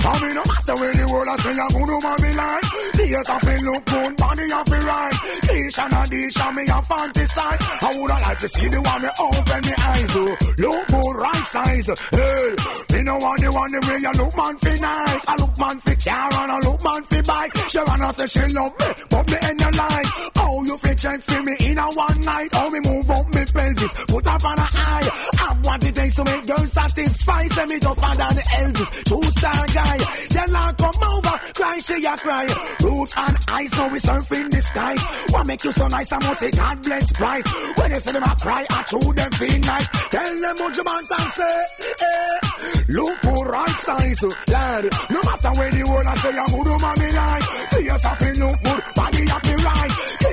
I mean, no matter where the world I say I'm gonna man me like Tears have to look good, body have to right. Dish and a dish and me a fantasize I woulda like to see the one me open the eyes oh. Look good, right size oh. Hey, me no want the one the way you look man fi night. I look man fi car and I look man fi bike. She run off say she love me, but me in your life Oh, you fi check for me in a one night? How me move up me pelvis, put up on a eye. Have what it takes to make girls satisfy Say me tougher than Elvis, two star guy. Then I come over, cry she a cry. Roots and ice, now we surfing the skies What make you so nice, I must say God bless Christ. When they say them a cry, I chew them feel nice. Tell them what you want and say eh. Look for right size, lad. No matter where the world I say I'm good, mommy like See yourself in look good, body to right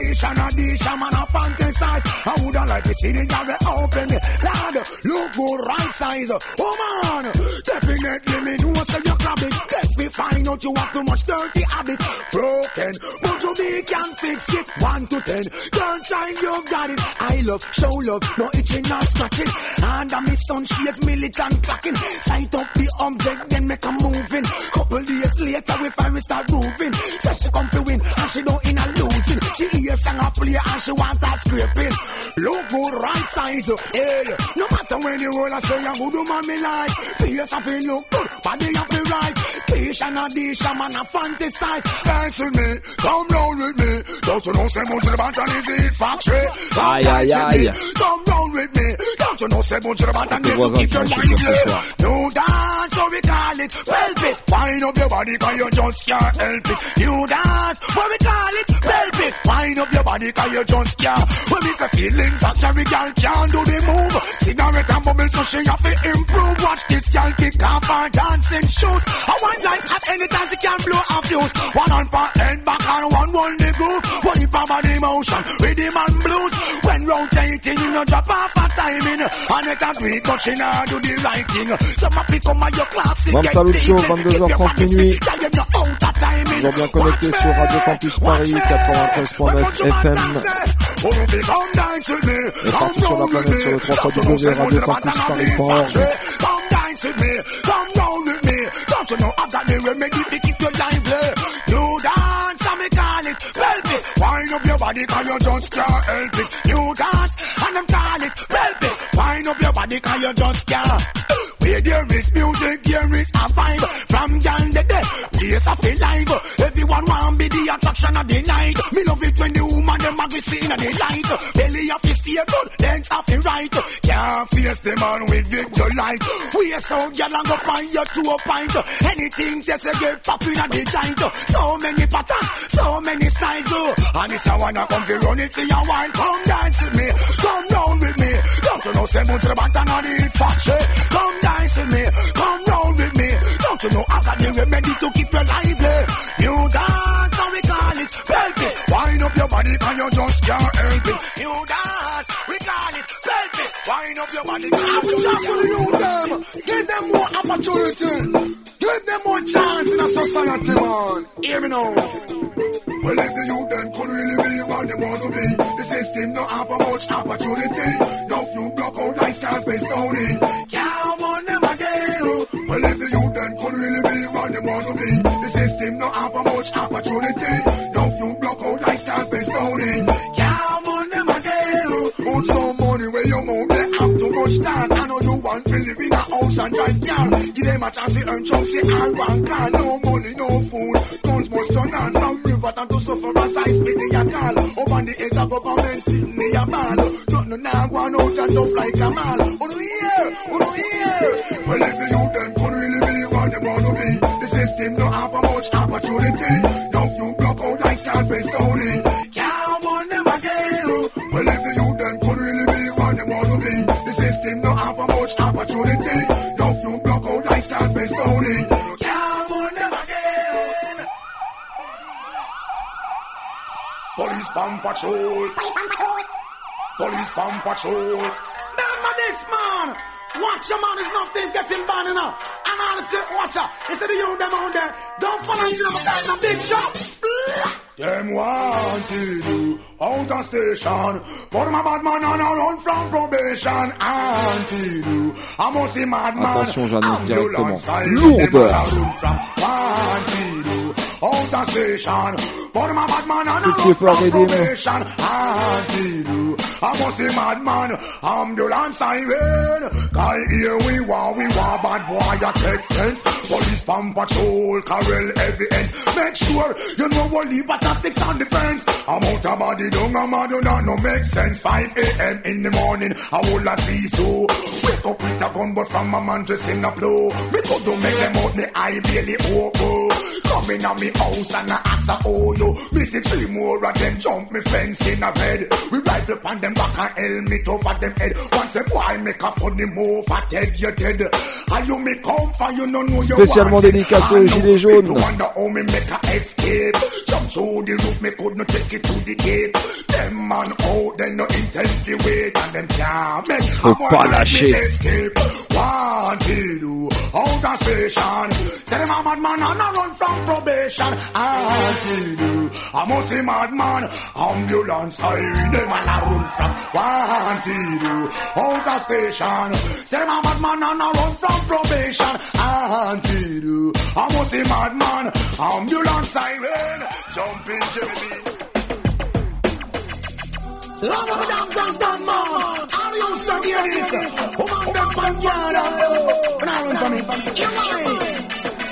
Dish and a dish, I'm on a fantasize. I woulda like to see the girl open me Lad, look good, right size. Oh man, definitely me know say you grab it. Let me find out you have too much dirty habit Broken, but you me can fix it. One to ten, don't try you got it. I love, show love, no itching nor scratching. Under me sunshades, militant clacking. Sight up the object, then make a moving. Couple days later we me start moving Say she come to win, and she don't in a losing. She hear song a play and she want that scraping. Look good, right size, hey No matter when you roll, I say I'm good, man me like. Face I feel look good, body I feel right Dish and a dish, I'm on a fantasize. Dance with me, come round with me. Don't you know say much of the bantan is it factory? Come dance with me, come round with me Don't you know say much of the bantan Tes is voisins keep your vont se life dire ce yeah. soir. You dance, so we call it Help it, wind up your body Cause you just can't help it. You dance, what we call it Help it, wind up your body Cause you just can't. When we say feelings that carry girl can't do the move. Cigarette and bubble so she have to improve. Watch this girl kick off her dancing shoes. I want like at any time she can blow a fuse. One on per head back and one one the groove. One hip of the motion, rhythm and blues? When rotating you know drop off a timing And it a great but she not do the right thing Some of it come at your classic Bam get Salut Show, dated. 22h30 If you want to minuit. see, girl, you know out of timing. Toujours bien connecté sur Radio Campus Paris 93.9 FM et partout sur la planète sur le 3 radiocampusparis.org. Come dance with me, come round with me. Don't you know I've got the remedy to keep you lively? You dance, and me call it help it. Wind up your body, cause you just can't help it. You dance, body, cause you just can't. Where there is music, there is a vibe. From young the day, place I feel live. Everyone want be the attraction of the night. Me love it when the woman them a be in the light. Belly of to stay good, legs off the right. Can't face the man with victor light. We are so girl and go find your two a pint. Anything just to get popping at the giant. So many patterns, so many styles. And if you wanna come fi run it for your while, come dance with me, come you know say much the button on the factory? Come dance with me, come round with me. Don't you know I got the remedy to keep you lively? You dance, how we call it, help it. Wind up your body, cause you just can't help it. You dance, we call it, help it. Wind up your body, cause you just can't help it. Give them more opportunity. Give them more chance in a society, man. Hear me now. Well, if the youth them could really be what they want to be, the system don't offer much opportunity. No few block out like Scarface Tony. Can't want them again. Well, if the youth them could really be what they want to be, the system don't offer much opportunity. No few block out like Scarface Tony. Can't want them again. Put some money where your mouth they have too much talk. I know you want to live in a house and drive car. Give them a chance to earn chunks, they all one car. No money, no food. Guns must turn on from river down to suffer as I spit tough like a mall. No here, no here. Well if the youth them could really be what they want to be. The system don't offer much opportunity. No few block out like Scarface Tony. Can't want them again. Well if the youth them could really be what they want to be. The system don't offer much opportunity. No few block out like Scarface Tony. Police pump patrol. Police pump patrol. Remember this man. Watch your man, is nothing's getting bad enough. And all the say, watch out. They say the youth them out there. Don't follow you know, that's a big shot. Splat. Them wanted you out of station. But my bad man on a run from probation. You. Madman. Attention, j'annonce directement. Lourde. Out of station. But my bad man on a Street run sweeper from probation. Anti you. I must see madman. Ambulance siren. Guy here we want, we want bad boy a take fence. Police pump patrol, carrel evidence. Make sure you know what leave tactics on the fence. I'm out of body, don't I'm out, do not no make sense. 5 a.m. in the morning, I will a see so. Wake up with a gun, but from my man just in a blow. Me go to make them out, me eye barely open. Come in on me house and I ask a oh yo. Me see three more of them jump me fence in a bed. We rifle upon them back and helmet over them head. Once a boy make a funny move, I dead you dead. Are you me come for? You no know you Spécialement dédicacé aux Gilets jaunes. wonder how me make a escape. Jump through the roof, me could not take it to the gate. Them man out, they no wait and them can't make Faut pas lâcher. Wanted out of station. Say them a madman and a run from probation. Wanted I must see madman. Ambulance siren, them and a run from. Wanted out of station. Say them a madman and a run from probation. Wanted I must see madman. Ambulance siren, jump in Jimmy. Long of a damn song, stand man. All you stuck here this. Woman, them man, yeah, When I run from it, you mind?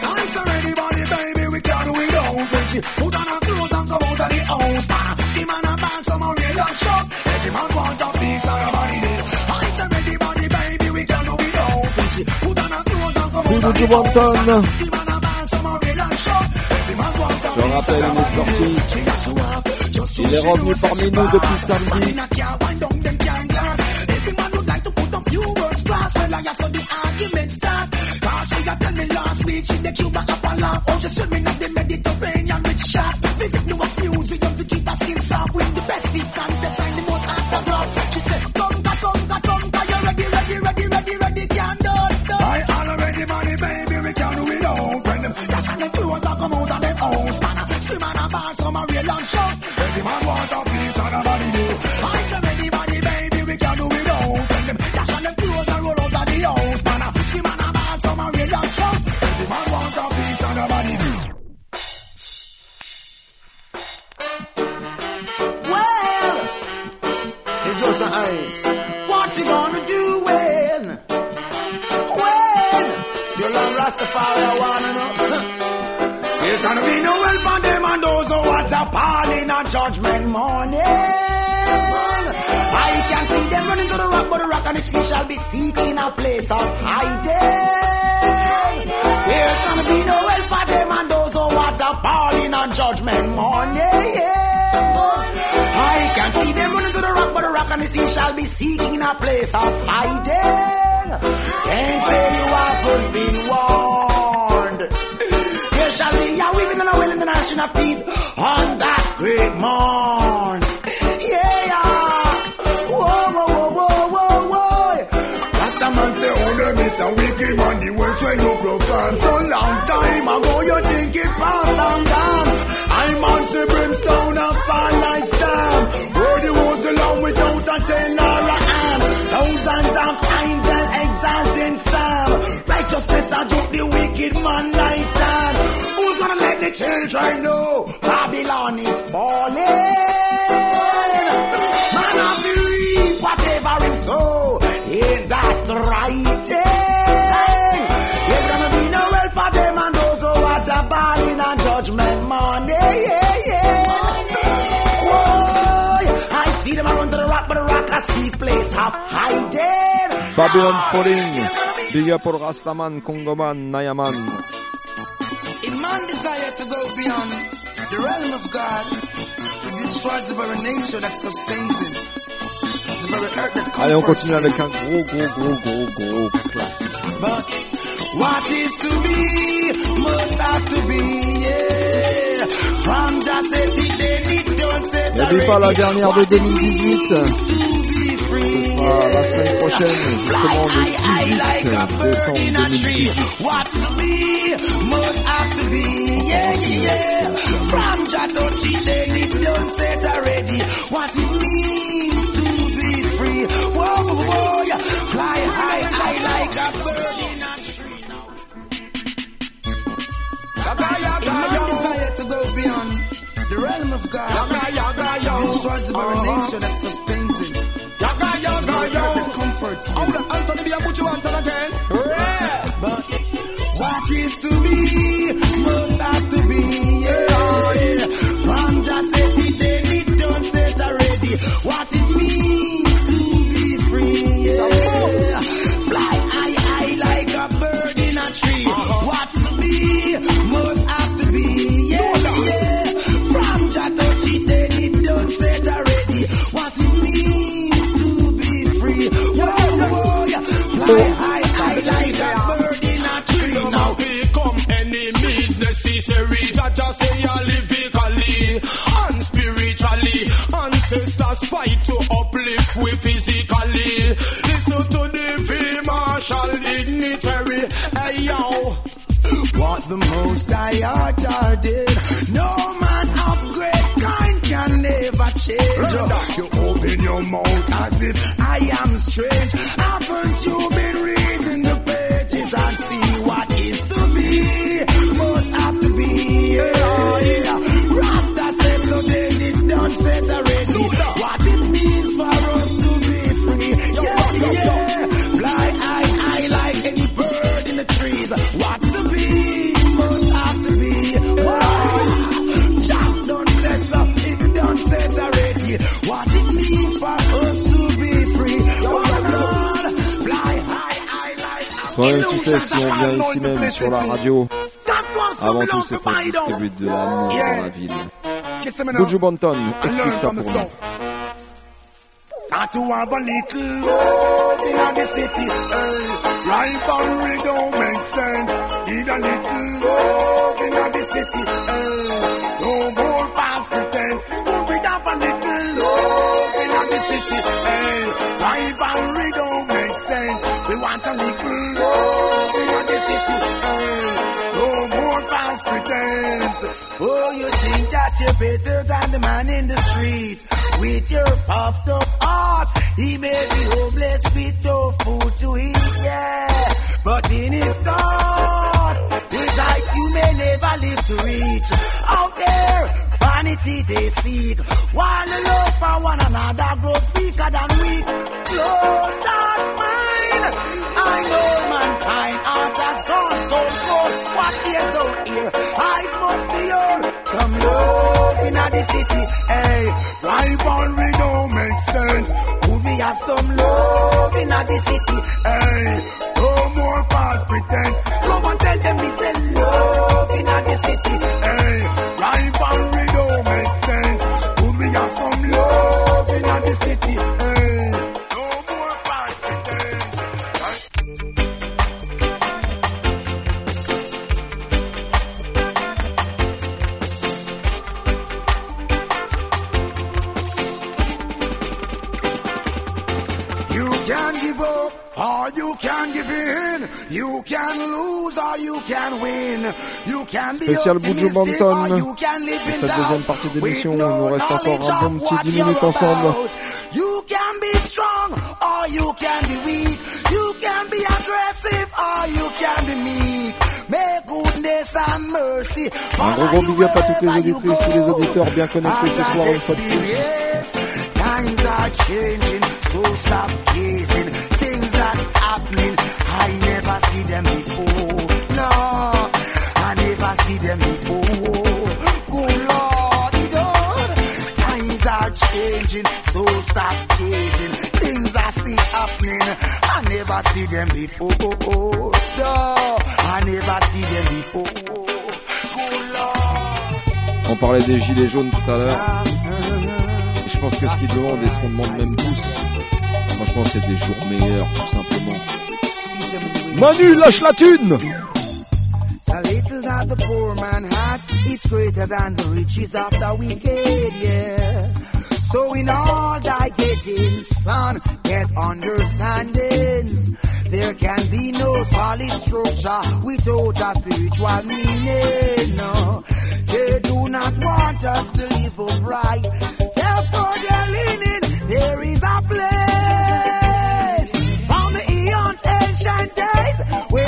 I saw anybody, baby, we can't do it all. When she put on her clothes and come out of the house. Skim and a band, some a real and shop. Every man want a piece of her body there. I saw anybody, baby, we can't do it all. When she put on her clothes and come out Bruno of the Giovanton. house. Skim and a band, some a real and shop. Every man want a Je rappelle, il est sorti. Il est revenu parmi nous depuis samedi. I would like to put a few words, class, and I saw the argument start. Cause she had tell me last week, she the Cuba up and laugh. Oh, she swimming at the Mediterranean with shark. Visit me what's news, we have to keep our skin soft. Win the best we contest and the most at the block. She said, Conga, conga, conga, you ready, ready, ready, ready, ready, can do it. I already money, baby, we can do it all. When them dash and them clothes a come out of them house, man. Scream and a bar, some a real and shot. Every man want a piece of the body do. I say judgment morning. I can see them running to the rock, but the rock and the sea shall be seeking a place of hiding. There's gonna be no help for them and those who want a parling on judgment morning. I can see them running to the rock, but the rock and the sea shall be seeking a place of hiding. Can't say you haven't been warned. There shall be a weeping and a wailing and a gnashing of teeth on that great morn. Yeah. Whoa, whoa, whoa, whoa, whoa, whoa. Rasta man say, oh, them is a wicked man, the words where you proclaim. So long time ago, you think it pass and gone. I'm on say brimstone and fall like Sam. Word the was along without a tail or a hand. Thousands of angels exalting Sam. Righteousness I joke the wicked man like that. Children know Babylon is falling? Man of the reap whatever him sow. Ain't that right? There's gonna be no help for them and those who want a balling and judgment. Yeah, yeah. I see them run to the rock, but the rock a steep place of hiding. Babylon Falling. Big up pour Rastaman, Congoman, Nayaman. Desire to go beyond the realm of God, he destroys the very nature that sustains him. The very earth that Allez, on continue him. avec un gros, gros, gros, gros, gros classique. But what is to be must have to be, yeah. From just a don't set pas la dernière de 2018. Free. Ce sera la semaine prochaine, justement le I, I like a 18 bird in a décembre tree. 2018. What's to be must have to be. Yeah, yeah, yeah. From Jatochi, then it done set already. What it means to be free. Whoa, whoa, yeah. Fly high, high like a bird in a tree. In my desire to go beyond the realm of God, He destroys the very nature that sustains Him. That comforts Him. Anthony, I put you on again. But what is to be must have to be. Yeah, yeah. From just set it, then it done set already. What it means Marshall dignitary. Hey yo. what the most I art ordained. No man of great kind can never change. You open your mouth as if I am strange. Haven't Si on vient ici même sur la radio, avant tout, c'est pour distribuer de l'amour dans la ville. Buju Banton, explique ça pour nous. To have a little love in the city. Hey, don't make sense. Need a little love in the city. Hey, no more false pretense. Could we have a little love in the city? Hey, right and read don't make sense. We want a little love Oh, you think that you're better than the man in the streets with your puffed up heart. He may be homeless with no food to eat, yeah. But in his thought, his heights you may never live to reach. Out there, vanity they seek. The love for one another grows weaker than weak. Close that mind. I know mankind heart has gone stone cold. What ears don't hear, eyes must be on. Some love in the city, hey. Rivalry don't make sense. Could we have some love in the city? Hey, no more false pretense. Come on, tell them we say love in the city. You can lose or you can win. You can be Spécial Buju Banton. you can live Pour cette deuxième partie d'émission, il nous no reste encore un bon petit what 10 you're minutes ensemble. You can be strong or you can be weak. You can be aggressive or you can be meek. May goodness and mercy. Un gros gros big up à toutes les auditrices, tous les auditeurs bien connectés ce soir une fois de plus. Times are changing, so stop gazing. On parlait des gilets jaunes tout à l'heure. Je pense que ce qu'ils demandent et ce qu'on demande même tous, franchement, c'est des jours meilleurs, tout simplement. Manu, lâche la thune The little that the poor man has, it's greater than the riches of the wicked, yeah. So in all thy getting, son, get misunderstandings. There can be no solid structure without a spiritual meaning. No, they do not want us to live upright. Therefore, they're leaning. There is a place from the eons, ancient days, where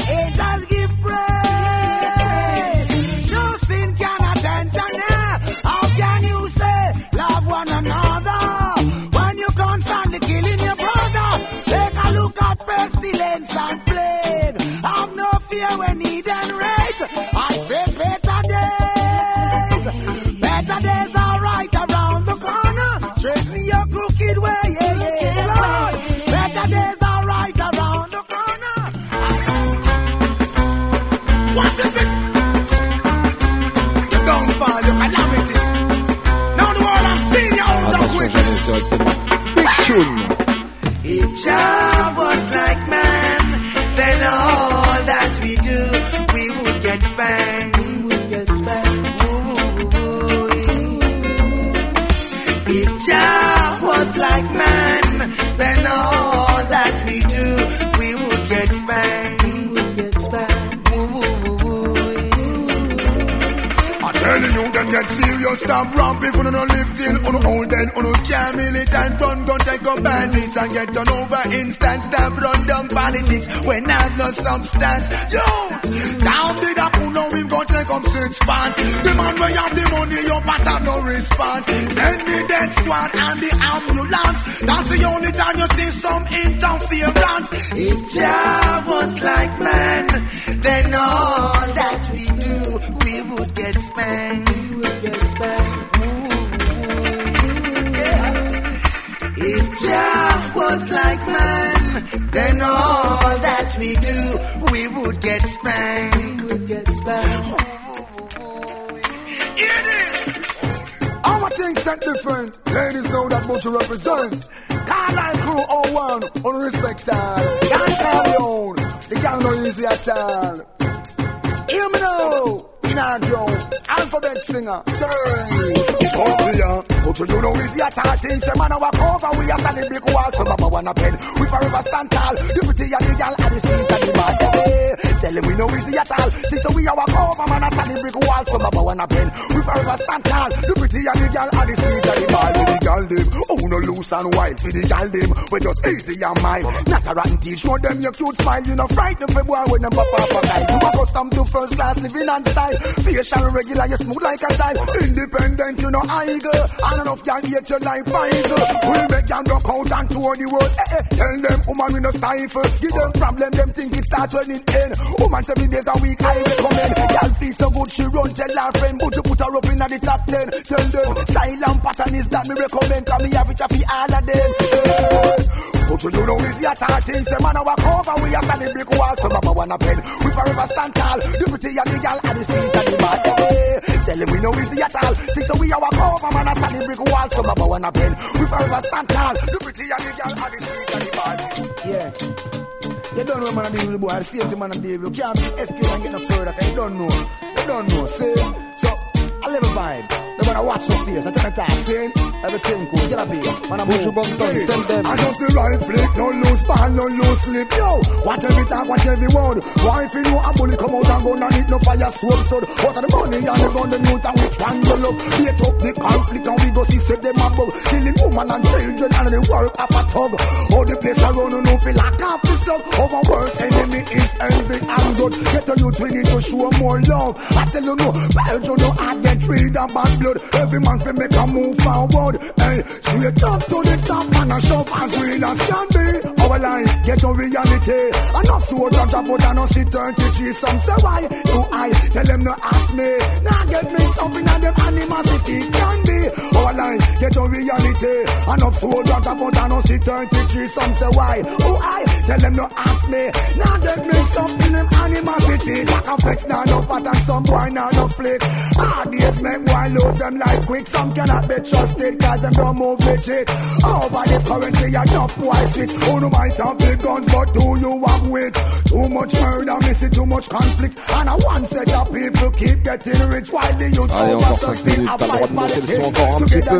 serious, stop romping, for no lifting, uno hold then, uno can't militant, gun, gun, take up bandits and get done over instant, stamp, run down politics, when I have no substance. Yo, down the da uno, we gon' take up six pants. The man where have the money, your part have no response. Send the death squad and the ambulance. That's the only time you see some interference. If Jah was like man, then all that we would get spanked. We would get spanked. Ooh, yeah. If Jah was like man, then all that we do, we would get spanked. We would get spanked. Hear this. Our things set different. Ladies know that what you represent. Carline crew all one, on respect all. Can't call your own. The gang no easy at all. In alphabet singer. Coffee, but you know at all things. Say man, our cover, we are standing brick wall. So mama wanna pen. We forever stand tall. The pretty and the gal at the seat and the. Hey, Tell them we know easy at all. So we our cover, man, a standing brick wall. So mama wanna pen. We forever stand tall. The pretty and the gal at the ball. Gal them, oh no loose and wild. For the gal them, we just easy and mild. Not a rotten teeth, show them your cute smile. You know, frightened for boy when them pop up a guy. You accustomed to first class living and style. Facial regular, you smooth like a child. Independent, you know, eagle. And enough can hate you like pies. We make them rock out and tour the world. Eh, eh. Tell them, woman, we no stifle. Give them problem, them think it start when it end. Woman, seven days a week, I recommend. Girl feel so good, she run, tell her friend. But you put her up in the top ten. Tell them, style and pattern is that me recommend. Cause me have it for all of them. But you know all things. Say man, our cover, we are standing brick wall. So mama wanna pen. We forever stand tall. The pretty and the gal, and the sweet and the bad. Tell them we know easy at all. See, so we our cover, man, a standing brick wall. So mama wanna pen. We forever stand tall. The pretty and the gal, and the sweet and the bad. Yeah. You don't know man I deal with boy. The same thing man I deal with. You can't be SQ and get no further. Cause you don't know. You don't know. See? So, I live a vibe. They wanna watch your face. I take a. See? Everything cool. Get up here. Man, I'm Buju Banton, tell them. I just the right flick, no loose ball, no loose slip. Yo, watch every talk, watch every word. Why if you know a bully come out and go and need no fire sword sword. What are the money and the gun, the youth and which one you love? Beat up the conflict and we go see say them above. Killing woman and children and the work of a tug. All the place around you know feel like half the slug. Our worst enemy is envy and good. Get a youth, we need to show more love. I tell you no, Belgium know I get rid of bad blood. Every man fi make a move forward. Hey, straight up to the top and a shove as real as can be. Our life get a reality. Enough soldier drop out and no see 33. Some say why do I tell them no ask me. Now get me something and them animosity can be. Our life get a reality. Enough soldier drop out and no see 33. Some say why do I tell them no ask me. Now get me something them animosity. Like a flex now no pattern. Some boy now no flick. Hard days make boy lose them like quick. Some cannot be trusted cause them don't move legit. Oh, Over the currency enough boy switch. Who no might have the guns but do you have wit? Too much murder, missing too much conflict. And a one set of people keep getting rich while the youth Allez, encore 5 minutes, t'as le droit de monter le son encore un petit peu.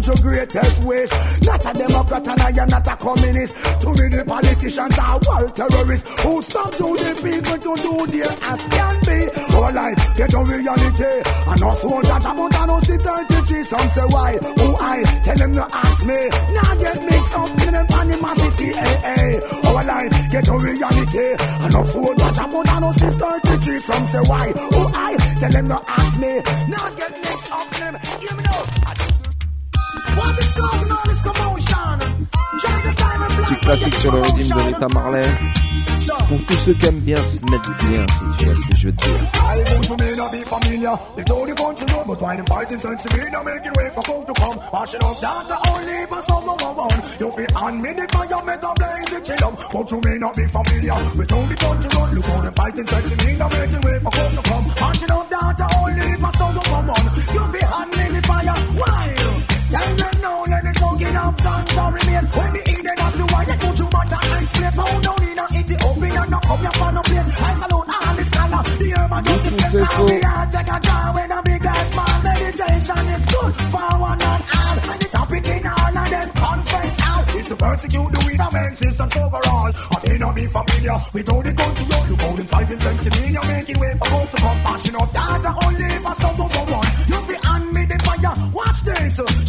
Your greatest wish. Not a Democrat and I am not a communist. To me, the politicians are world terrorists who stop to the people to do their as can be. Our life get a reality. And also that about I know see 33. Some say why? Who I tell them to ask me. Now get mixed up in them animosity. Hey, hey. Our life get a reality. And also that about I know see 33. Some say why? Who I tell them to ask me. Now get mixed up in them. Me now. What is causing all this commotion? Try to Simon Petit classique sur le rythme de Rita Marley. Pour tous ceux qui aiment bien se mettre bien, si tu vois ce que je veux te up up. Up why? Tell them now, let the smoking of guns or remain.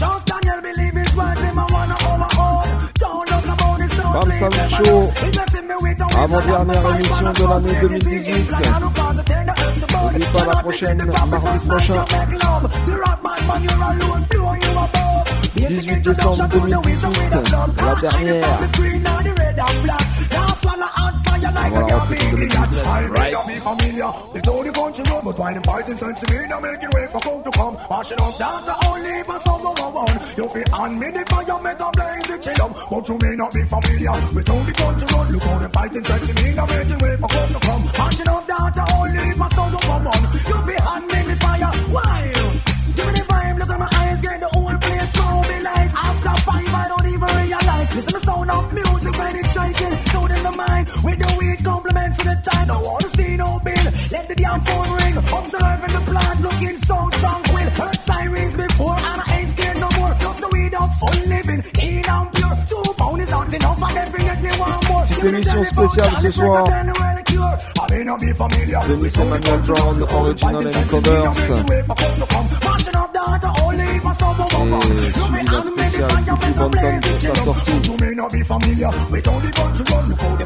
Just Daniel believe his word. Him wanna overhaul. With a Avant-dernière émission de l'année 2018. N'oublie pas la prochaine, mardi prochain. 18 décembre 2018, la dernière. On la reprise en 2019, right? be familiar. They told the country road, but why them fighting sense me? Now making way for folk to come. Washing up down to only for someone one. You feel me the fire, make a blaze the chill up. But you may not be familiar. We told the country road, look how them fighting sense me. Now making way for folk to come. Washing up down to only for someone one. You feel me the fire, why? Don't wanna see no bill. Let the damn phone ring. Observing the plan, looking so tranquil. Heard sirens before, and I ain't scared no more. Just the weed of full living, clean and pure. Two pound is not enough, I definitely want more. Petite émission spéciale ce soir. Denis Emmanuel Brown, Original and Covers. Et d'un spécial Coucou Bantam pour sa sortie.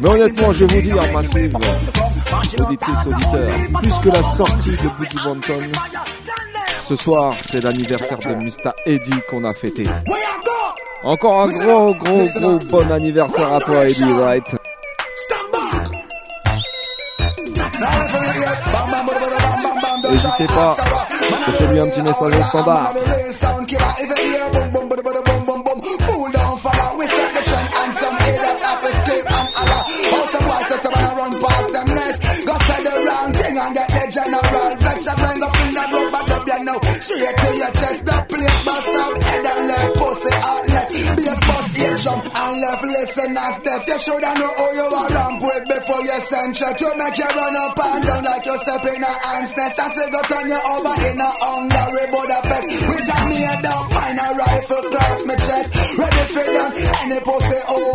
Mais honnêtement, je vais vous dire, Massive, auditrice, auditeur, plus que la sortie de Boogie Bantam, ce soir, c'est l'anniversaire de Mr. Eddie qu'on a fêté. Encore un gros, gros, gros bon anniversaire à toi, Eddie, right? N'hésitez pas, laissez-lui un petit message au standard. Straight to your chest, the plate bust up, head and left pussy heartless. Bass bust ear jump and left listeners deaf. You shoulda know who you are ramp with before you send shot. You make you run up and down like you step in a ant's nest. I say go turn you over in a Hungary Budapest. With a made up mine a rifle cross my chest. Ready for them, any pussy who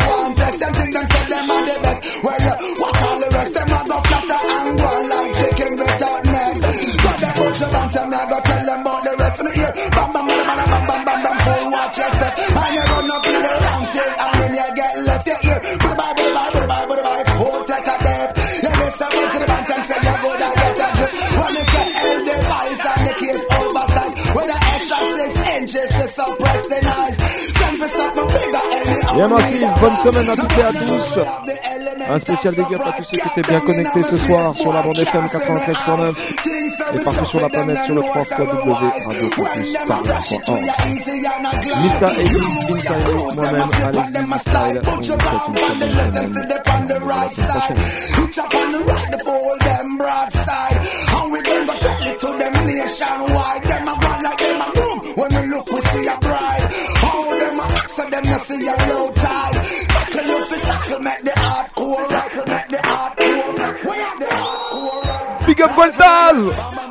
Bien Massive, bonne semaine à toutes et à tous. Un spécial big up à tous ceux qui étaient bien connectés ce soir sur la bande FM 93.9 et partout sur la planète sur le 3 www.radiocampusparis.org. Mr. Eddie, Inside moi-même, Alex Dizzy Style, on vous souhaite une très bonne semaine. À la semaine prochaine. To. When we look, we see a bride. How them ask them, you see a low tide. Tackle you for tackle, make the hardcore right. Make the hardcore right. We are the hardcore right. Big up Voltaz!